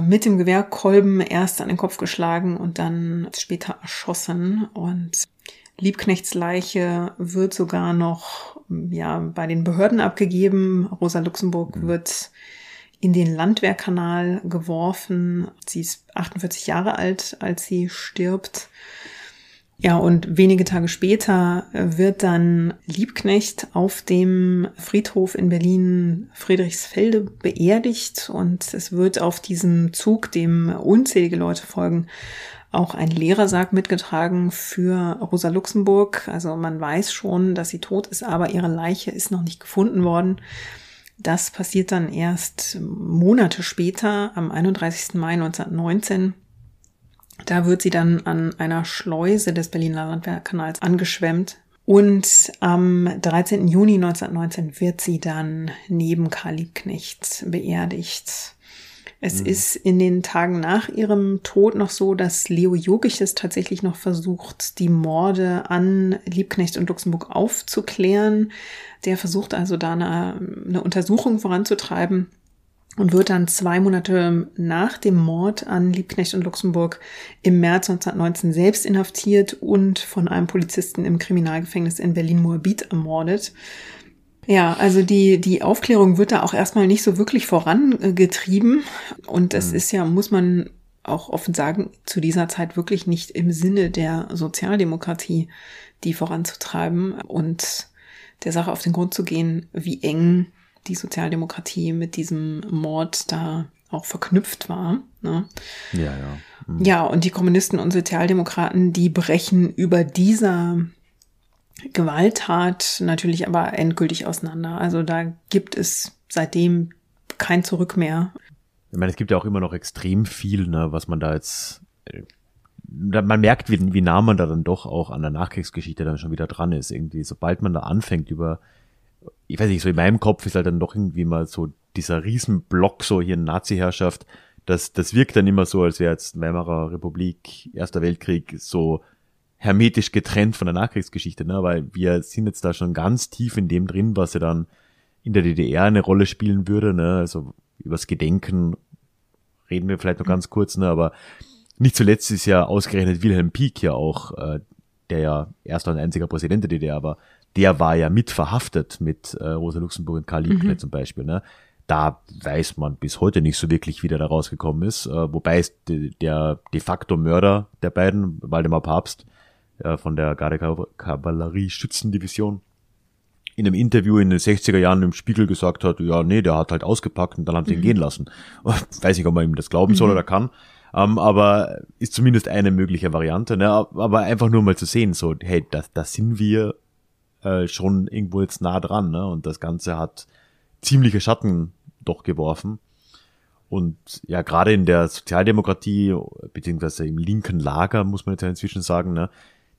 mit dem Gewehrkolben erst an den Kopf geschlagen und dann später erschossen. Und Liebknechts Leiche wird sogar noch ja, bei den Behörden abgegeben. Rosa Luxemburg mhm. wird in den Landwehrkanal geworfen. Sie ist 48 Jahre alt, als sie stirbt. Ja, und wenige Tage später wird dann Liebknecht auf dem Friedhof in Berlin Friedrichsfelde beerdigt und es wird auf diesem Zug, dem unzählige Leute folgen, auch ein Lehrersarg mitgetragen für Rosa Luxemburg. Also man weiß schon, dass sie tot ist, aber ihre Leiche ist noch nicht gefunden worden. Das passiert dann erst Monate später, am 31. Mai 1919. Da wird sie dann an einer Schleuse des Berliner Landwehrkanals angeschwemmt. Und am 13. Juni 1919 wird sie dann neben Karl Liebknecht beerdigt. Es mhm. ist in den Tagen nach ihrem Tod noch so, dass Leo Jogiches tatsächlich noch versucht, die Morde an Liebknecht und Luxemburg aufzuklären. Der versucht also da eine, eine Untersuchung voranzutreiben und wird dann zwei Monate nach dem Mord an Liebknecht und Luxemburg im März 1919 selbst inhaftiert und von einem Polizisten im Kriminalgefängnis in Berlin-Moabit ermordet. Ja, also die, die Aufklärung wird da auch erstmal nicht so wirklich vorangetrieben. Und es mhm. ist ja, muss man auch offen sagen, zu dieser Zeit wirklich nicht im Sinne der Sozialdemokratie, die voranzutreiben und der Sache auf den Grund zu gehen, wie eng die Sozialdemokratie mit diesem Mord da auch verknüpft war. Ne? Ja, ja. Mhm. Ja, und die Kommunisten und Sozialdemokraten, die brechen über dieser Gewalttat natürlich aber endgültig auseinander. Also da gibt es seitdem kein Zurück mehr. Ich meine, es gibt ja auch immer noch extrem viel, ne, was man da jetzt, äh, man merkt, wie, wie nah man da dann doch auch an der Nachkriegsgeschichte dann schon wieder dran ist. Irgendwie, sobald man da anfängt über, ich weiß nicht, so in meinem Kopf ist halt dann doch irgendwie mal so dieser Riesenblock so hier in Nazi-Herrschaft, das, das wirkt dann immer so, als wäre jetzt Weimarer Republik, Erster Weltkrieg so hermetisch getrennt von der Nachkriegsgeschichte, ne? weil wir sind jetzt da schon ganz tief in dem drin, was ja dann in der DDR eine Rolle spielen würde, ne? also übers Gedenken reden wir vielleicht noch ganz kurz, ne? aber nicht zuletzt ist ja ausgerechnet Wilhelm Pieck ja auch, äh, der ja erster und einziger Präsident der DDR war, der war ja mit verhaftet mit äh, Rosa Luxemburg und Karl Liebknecht mhm. zum Beispiel. Ne? Da weiß man bis heute nicht so wirklich, wie der da rausgekommen ist. Äh, wobei es de, der de facto Mörder der beiden, Waldemar Papst, äh, von der Garde-Kavallerie-Schützendivision, in einem Interview in den 60er Jahren im Spiegel gesagt hat, ja, nee, der hat halt ausgepackt und dann haben sie ihn mhm. gehen lassen. Weiß nicht, ob man ihm das glauben soll mhm. oder kann. Um, ähm, aber ist zumindest eine mögliche Variante, ne? Aber einfach nur mal zu sehen, so, hey, da, da sind wir äh, schon irgendwo jetzt nah dran, ne? Und das Ganze hat ziemliche Schatten doch geworfen. Und ja, gerade in der Sozialdemokratie, beziehungsweise im linken Lager, muss man jetzt ja inzwischen sagen, ne,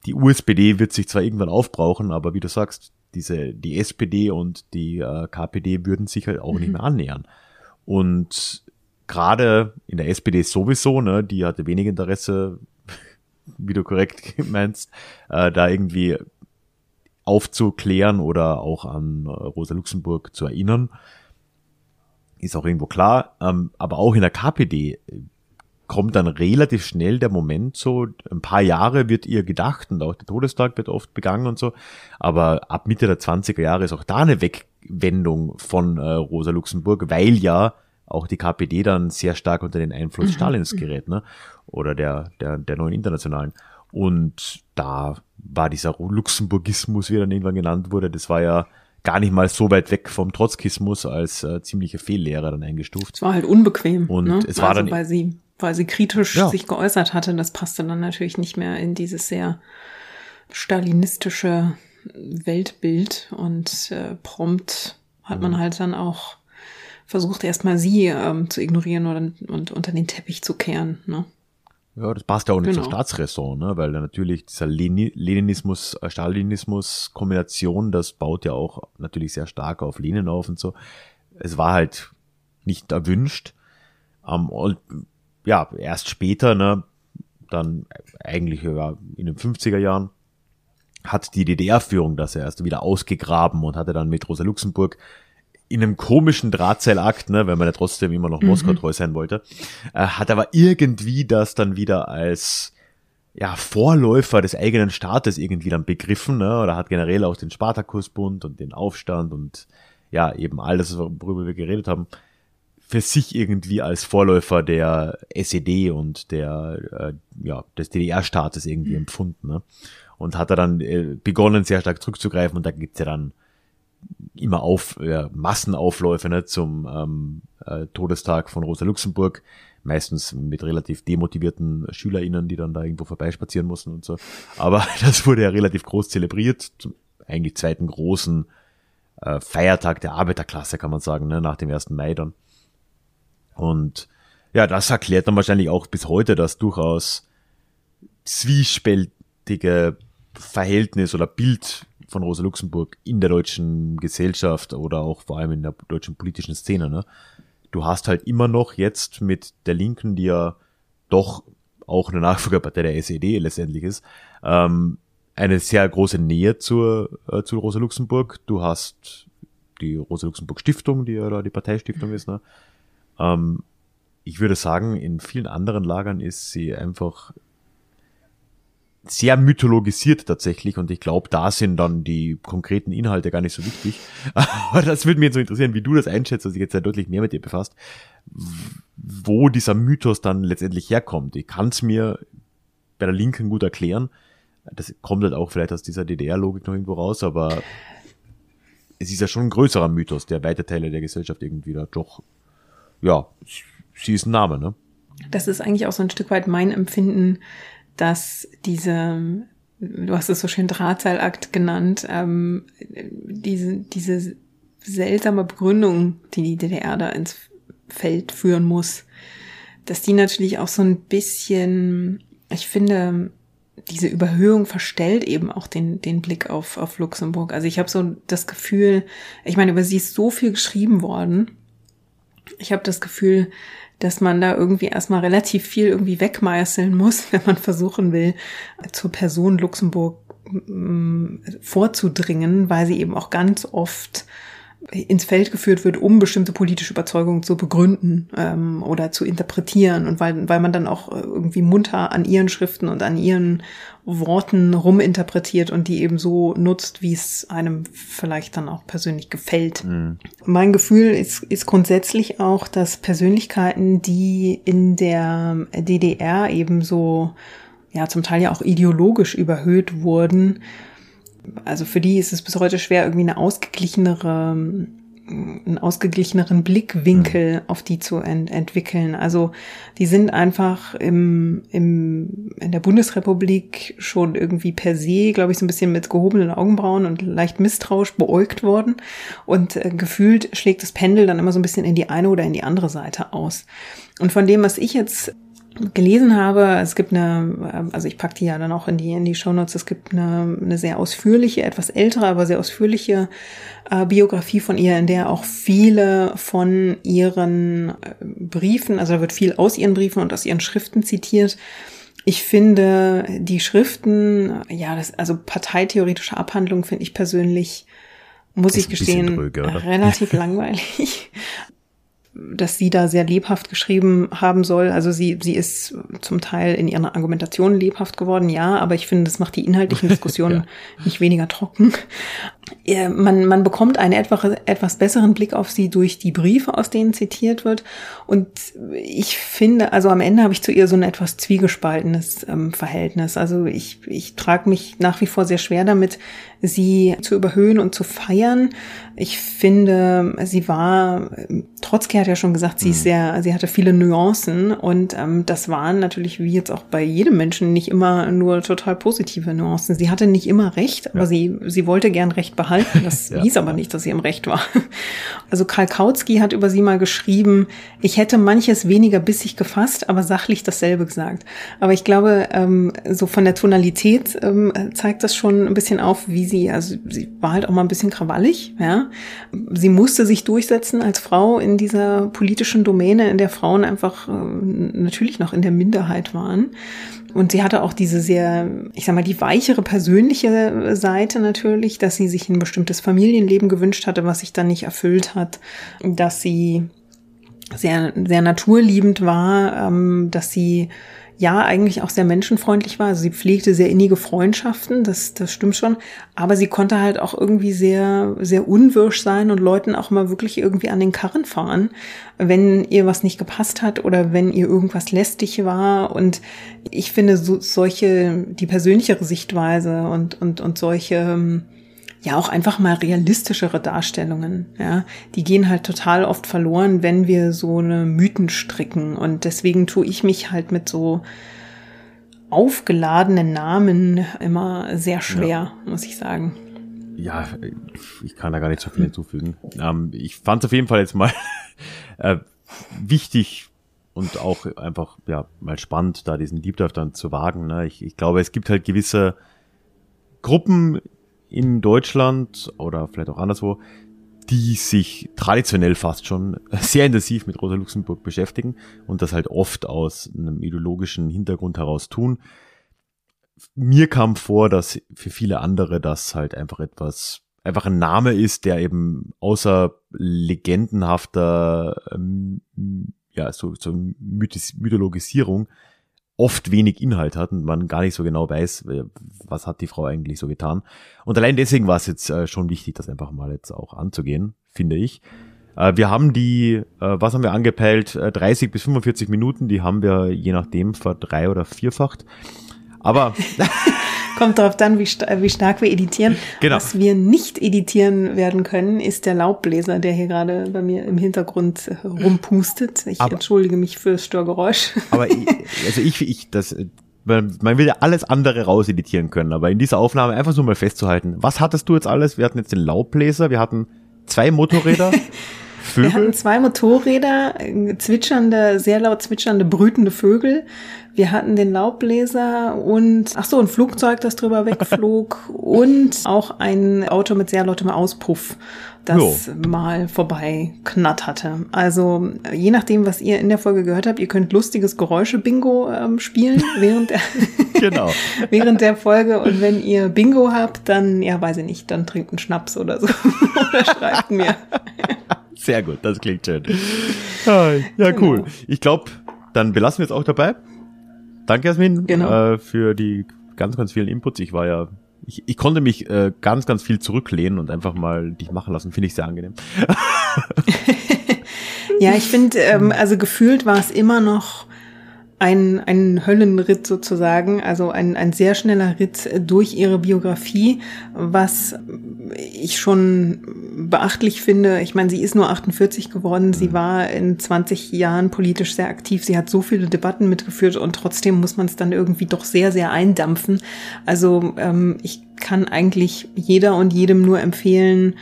die USPD wird sich zwar irgendwann aufbrauchen, aber wie du sagst, diese, die SPD und die äh, KPD würden sich halt auch mhm. nicht mehr annähern. Und gerade in der SPD sowieso, ne, die hatte wenig Interesse, wie du korrekt meinst, äh, da irgendwie aufzuklären oder auch an äh, Rosa Luxemburg zu erinnern. Ist auch irgendwo klar. Ähm, aber auch in der KPD kommt dann relativ schnell der Moment so, ein paar Jahre wird ihr gedacht und auch der Todestag wird oft begangen und so, aber ab Mitte der 20er Jahre ist auch da eine Wegwendung von äh, Rosa Luxemburg, weil ja auch die KPD dann sehr stark unter den Einfluss mhm. Stalins gerät, ne? Oder der, der, der neuen Internationalen. Und da war dieser Luxemburgismus, wie er dann irgendwann genannt wurde, das war ja gar nicht mal so weit weg vom Trotzkismus als äh, ziemliche Fehllehre dann eingestuft. Es war halt unbequem. Und ne? es war also dann- weil sie, weil sie kritisch Ja. sich geäußert hatte, das passte dann natürlich nicht mehr in dieses sehr stalinistische Weltbild und äh, prompt hat Mhm. man halt dann auch versucht, erstmal sie ähm, zu ignorieren oder, und unter den Teppich zu kehren. Ne? Ja, das passt ja auch nicht Genau. zur Staatsräson, ne? weil natürlich dieser Leni- Leninismus, äh, Stalinismus-Kombination, das baut ja auch natürlich sehr stark auf Lenin auf und so. Es war halt nicht erwünscht. Ähm, und ja, erst später, ne, dann eigentlich ja, in den 50er Jahren, hat die DDR-Führung das ja erst wieder ausgegraben und hatte dann mit Rosa Luxemburg in einem komischen Drahtseilakt, ne, wenn man ja trotzdem immer noch Moskau treu sein wollte, äh, hat aber irgendwie das dann wieder als ja, Vorläufer des eigenen Staates irgendwie dann begriffen, ne, oder hat generell auch den Spartakusbund und den Aufstand und ja, eben alles, worüber wir geredet haben, für sich irgendwie als Vorläufer der SED und der, äh, ja, des DDR-Staates irgendwie empfunden, ne? Und hat er dann äh, begonnen, sehr stark zurückzugreifen und da gibt's ja dann immer auf äh, Massenaufläufe ne, zum ähm, äh, Todestag von Rosa Luxemburg, meistens mit relativ demotivierten SchülerInnen, die dann da irgendwo vorbeispazieren mussten und so. Aber das wurde ja relativ groß zelebriert, zum eigentlich zweiten großen äh, Feiertag der Arbeiterklasse, kann man sagen, ne, nach dem 1. Mai dann. Und ja, das erklärt dann wahrscheinlich auch bis heute das durchaus zwiespältige Verhältnis oder Bild von Rosa Luxemburg in der deutschen Gesellschaft oder auch vor allem in der deutschen politischen Szene. Ne? Du hast halt immer noch jetzt mit der Linken, die ja doch auch eine Nachfolgerpartei der SED letztendlich ist, ähm, eine sehr große Nähe zur, äh, zu Rosa Luxemburg. Du hast die Rosa Luxemburg Stiftung, die ja da die Parteistiftung ist. Ne? Ähm, ich würde sagen, in vielen anderen Lagern ist sie einfach sehr mythologisiert tatsächlich und ich glaube, da sind dann die konkreten Inhalte gar nicht so wichtig. Aber das würde mich jetzt so interessieren, wie du das einschätzt, dass ich jetzt ja deutlich mehr mit dir befasst, wo dieser Mythos dann letztendlich herkommt. Ich kann es mir bei der Linken gut erklären. Das kommt halt auch vielleicht aus dieser DDR-Logik noch irgendwo raus, aber es ist ja schon ein größerer Mythos, der weite Teile der Gesellschaft irgendwie da doch, ja, sie ist ein Name, ne? Das ist eigentlich auch so ein Stück weit mein Empfinden, dass diese, du hast es so schön Drahtseilakt genannt, ähm, diese, diese seltsame Begründung, die die DDR da ins Feld führen muss, dass die natürlich auch so ein bisschen, ich finde, diese Überhöhung verstellt eben auch den, den Blick auf, auf Luxemburg. Also ich habe so das Gefühl, ich meine, über sie ist so viel geschrieben worden. Ich habe das Gefühl, dass man da irgendwie erstmal relativ viel irgendwie wegmeißeln muss, wenn man versuchen will, zur Person Luxemburg mm, vorzudringen, weil sie eben auch ganz oft ins Feld geführt wird, um bestimmte politische Überzeugungen zu begründen ähm, oder zu interpretieren und weil, weil man dann auch äh, irgendwie munter an ihren Schriften und an ihren Worten ruminterpretiert und die eben so nutzt, wie es einem vielleicht dann auch persönlich gefällt. Mhm. Mein Gefühl ist, ist grundsätzlich auch, dass Persönlichkeiten, die in der DDR eben so, ja, zum Teil ja auch ideologisch überhöht wurden, also für die ist es bis heute schwer, irgendwie eine ausgeglichenere, einen ausgeglicheneren Blickwinkel auf die zu ent entwickeln. Also die sind einfach im, im, in der Bundesrepublik schon irgendwie per se, glaube ich, so ein bisschen mit gehobenen Augenbrauen und leicht misstrauisch beäugt worden. Und äh, gefühlt schlägt das Pendel dann immer so ein bisschen in die eine oder in die andere Seite aus. Und von dem, was ich jetzt gelesen habe, es gibt eine, also ich packe die ja dann auch in die, in die Shownotes, es gibt eine, eine sehr ausführliche, etwas ältere, aber sehr ausführliche äh, Biografie von ihr, in der auch viele von ihren äh, Briefen, also da wird viel aus ihren Briefen und aus ihren Schriften zitiert. Ich finde die Schriften, ja, das, also parteitheoretische Abhandlung finde ich persönlich, muss Ist ich gestehen, dröge, relativ langweilig dass sie da sehr lebhaft geschrieben haben soll. Also sie, sie ist zum Teil in ihrer Argumentation lebhaft geworden, ja, aber ich finde, das macht die inhaltlichen Diskussionen ja. nicht weniger trocken. Man, man bekommt einen etwas, etwas besseren Blick auf sie durch die Briefe, aus denen zitiert wird. Und ich finde, also am Ende habe ich zu ihr so ein etwas zwiegespaltenes ähm, Verhältnis. Also ich, ich trage mich nach wie vor sehr schwer damit, sie zu überhöhen und zu feiern. Ich finde, sie war, Trotzki hat ja schon gesagt, sie ist mhm. sehr, sie hatte viele Nuancen und ähm, das waren natürlich wie jetzt auch bei jedem Menschen nicht immer nur total positive Nuancen. Sie hatte nicht immer recht, aber ja. sie, sie wollte gern Recht behalten. Das ja. hieß aber nicht, dass sie im Recht war. Also Karl Kautsky hat über sie mal geschrieben, ich hätte manches weniger bissig gefasst, aber sachlich dasselbe gesagt. Aber ich glaube, ähm, so von der Tonalität ähm, zeigt das schon ein bisschen auf, wie sie, also sie war halt auch mal ein bisschen krawallig, ja. Sie musste sich durchsetzen als Frau in dieser politischen Domäne, in der Frauen einfach äh, natürlich noch in der Minderheit waren. Und sie hatte auch diese sehr, ich sag mal, die weichere persönliche Seite natürlich, dass sie sich ein bestimmtes Familienleben gewünscht hatte, was sich dann nicht erfüllt hat, dass sie sehr, sehr naturliebend war, ähm, dass sie ja eigentlich auch sehr menschenfreundlich war. Also sie pflegte sehr innige Freundschaften, das, das stimmt schon. Aber sie konnte halt auch irgendwie sehr, sehr unwirsch sein und Leuten auch mal wirklich irgendwie an den Karren fahren, wenn ihr was nicht gepasst hat oder wenn ihr irgendwas lästig war. Und ich finde so, solche, die persönlichere Sichtweise und, und, und solche, ähm, ja auch einfach mal realistischere Darstellungen, ja, die gehen halt total oft verloren, wenn wir so eine Mythen stricken und deswegen tue ich mich halt mit so aufgeladenen Namen immer sehr schwer, ja. muss ich sagen. Ja, ich kann da gar nicht so viel hinzufügen. Ähm, ich fand es auf jeden Fall jetzt mal äh, wichtig und auch einfach ja mal spannend, da diesen Deep Dive dann zu wagen. Ne? Ich, ich glaube, es gibt halt gewisse Gruppen in Deutschland oder vielleicht auch anderswo, die sich traditionell fast schon sehr intensiv mit Rosa Luxemburg beschäftigen und das halt oft aus einem ideologischen Hintergrund heraus tun. Mir kam vor, dass für viele andere das halt einfach etwas, einfach ein Name ist, der eben außer legendenhafter, ähm, ja, so, so Mythologisierung oft wenig Inhalt hat und man gar nicht so genau weiß, was hat die Frau eigentlich so getan. Und allein deswegen war es jetzt äh, schon wichtig, das einfach mal jetzt auch anzugehen, finde ich. Äh, wir haben die, äh, was haben wir angepeilt, 30 bis 45 Minuten, die haben wir je nachdem verdrei- oder vierfacht. Aber Kommt darauf dann, wie, st wie stark wir editieren. Genau. Was wir nicht editieren werden können, ist der Laubbläser, der hier gerade bei mir im Hintergrund rumpustet. Ich aber, entschuldige mich fürs Störgeräusch. Aber ich, also ich, ich, das, man, man will ja alles andere rauseditieren können, aber in dieser Aufnahme einfach so mal festzuhalten. Was hattest du jetzt alles? Wir hatten jetzt den Laubbläser, wir hatten zwei Motorräder. Vögel? Wir hatten zwei Motorräder, äh, zwitschernde, sehr laut zwitschernde, brütende Vögel. Wir hatten den Laubbläser und, ach so, ein Flugzeug, das drüber wegflog und auch ein Auto mit sehr lautem Auspuff, das jo. mal vorbei knatterte. Also, je nachdem, was ihr in der Folge gehört habt, ihr könnt lustiges Geräusche-Bingo ähm, spielen während der, genau. während der Folge. Und wenn ihr Bingo habt, dann, ja, weiß ich nicht, dann trinkt einen Schnaps oder so. oder schreibt mir. Sehr gut, das klingt schön. Ja, cool. Genau. Ich glaube, dann belassen wir es auch dabei. Danke, Jasmin, genau. äh, für die ganz, ganz vielen Inputs. Ich war ja, ich, ich konnte mich äh, ganz, ganz viel zurücklehnen und einfach mal dich machen lassen. Finde ich sehr angenehm. ja, ich finde, ähm, also gefühlt war es immer noch ein, ein Höllenritt sozusagen, also ein, ein sehr schneller Ritt durch ihre Biografie, was ich schon beachtlich finde. Ich meine, sie ist nur 48 geworden, sie war in 20 Jahren politisch sehr aktiv, sie hat so viele Debatten mitgeführt und trotzdem muss man es dann irgendwie doch sehr, sehr eindampfen. Also ähm, ich kann eigentlich jeder und jedem nur empfehlen,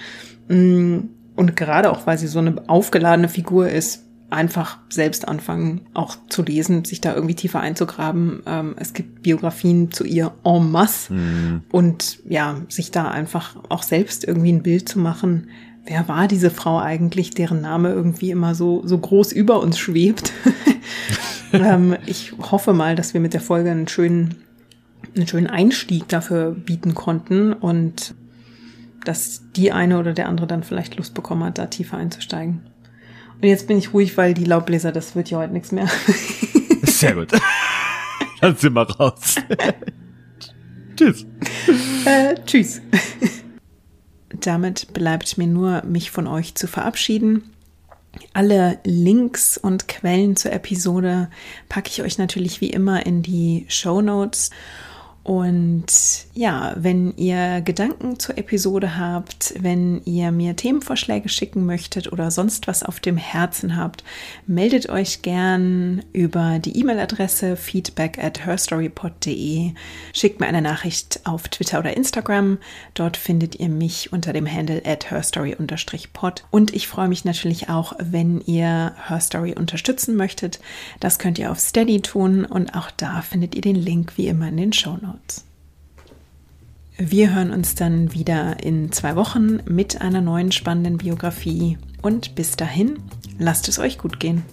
mh, mm, und gerade auch, weil sie so eine aufgeladene Figur ist, einfach selbst anfangen, auch zu lesen, sich da irgendwie tiefer einzugraben. Ähm, es gibt Biografien zu ihr en masse mhm. und ja, sich da einfach auch selbst irgendwie ein Bild zu machen. Wer war diese Frau eigentlich, deren Name irgendwie immer so, so groß über uns schwebt? ähm, ich hoffe mal, dass wir mit der Folge einen schönen, einen schönen Einstieg dafür bieten konnten und dass die eine oder der andere dann vielleicht Lust bekommen hat, da tiefer einzusteigen. Und jetzt bin ich ruhig, weil die Laubbläser, das wird ja heute nichts mehr. Sehr gut. Dann sind wir raus. tschüss. Äh, tschüss. Damit bleibt mir nur, mich von euch zu verabschieden. Alle Links und Quellen zur Episode packe ich euch natürlich wie immer in die Show Notes. Und ja, wenn ihr Gedanken zur Episode habt, wenn ihr mir Themenvorschläge schicken möchtet oder sonst was auf dem Herzen habt, meldet euch gern über die E-Mail-Adresse feedback at herstorypod.de. Schickt mir eine Nachricht auf Twitter oder Instagram. Dort findet ihr mich unter dem Handle at herstory-pod. Und ich freue mich natürlich auch, wenn ihr Herstory unterstützen möchtet. Das könnt ihr auf Steady tun und auch da findet ihr den Link wie immer in den Show Notes. Notes. Wir hören uns dann wieder in zwei Wochen mit einer neuen spannenden Biografie und bis dahin, lasst es euch gut gehen.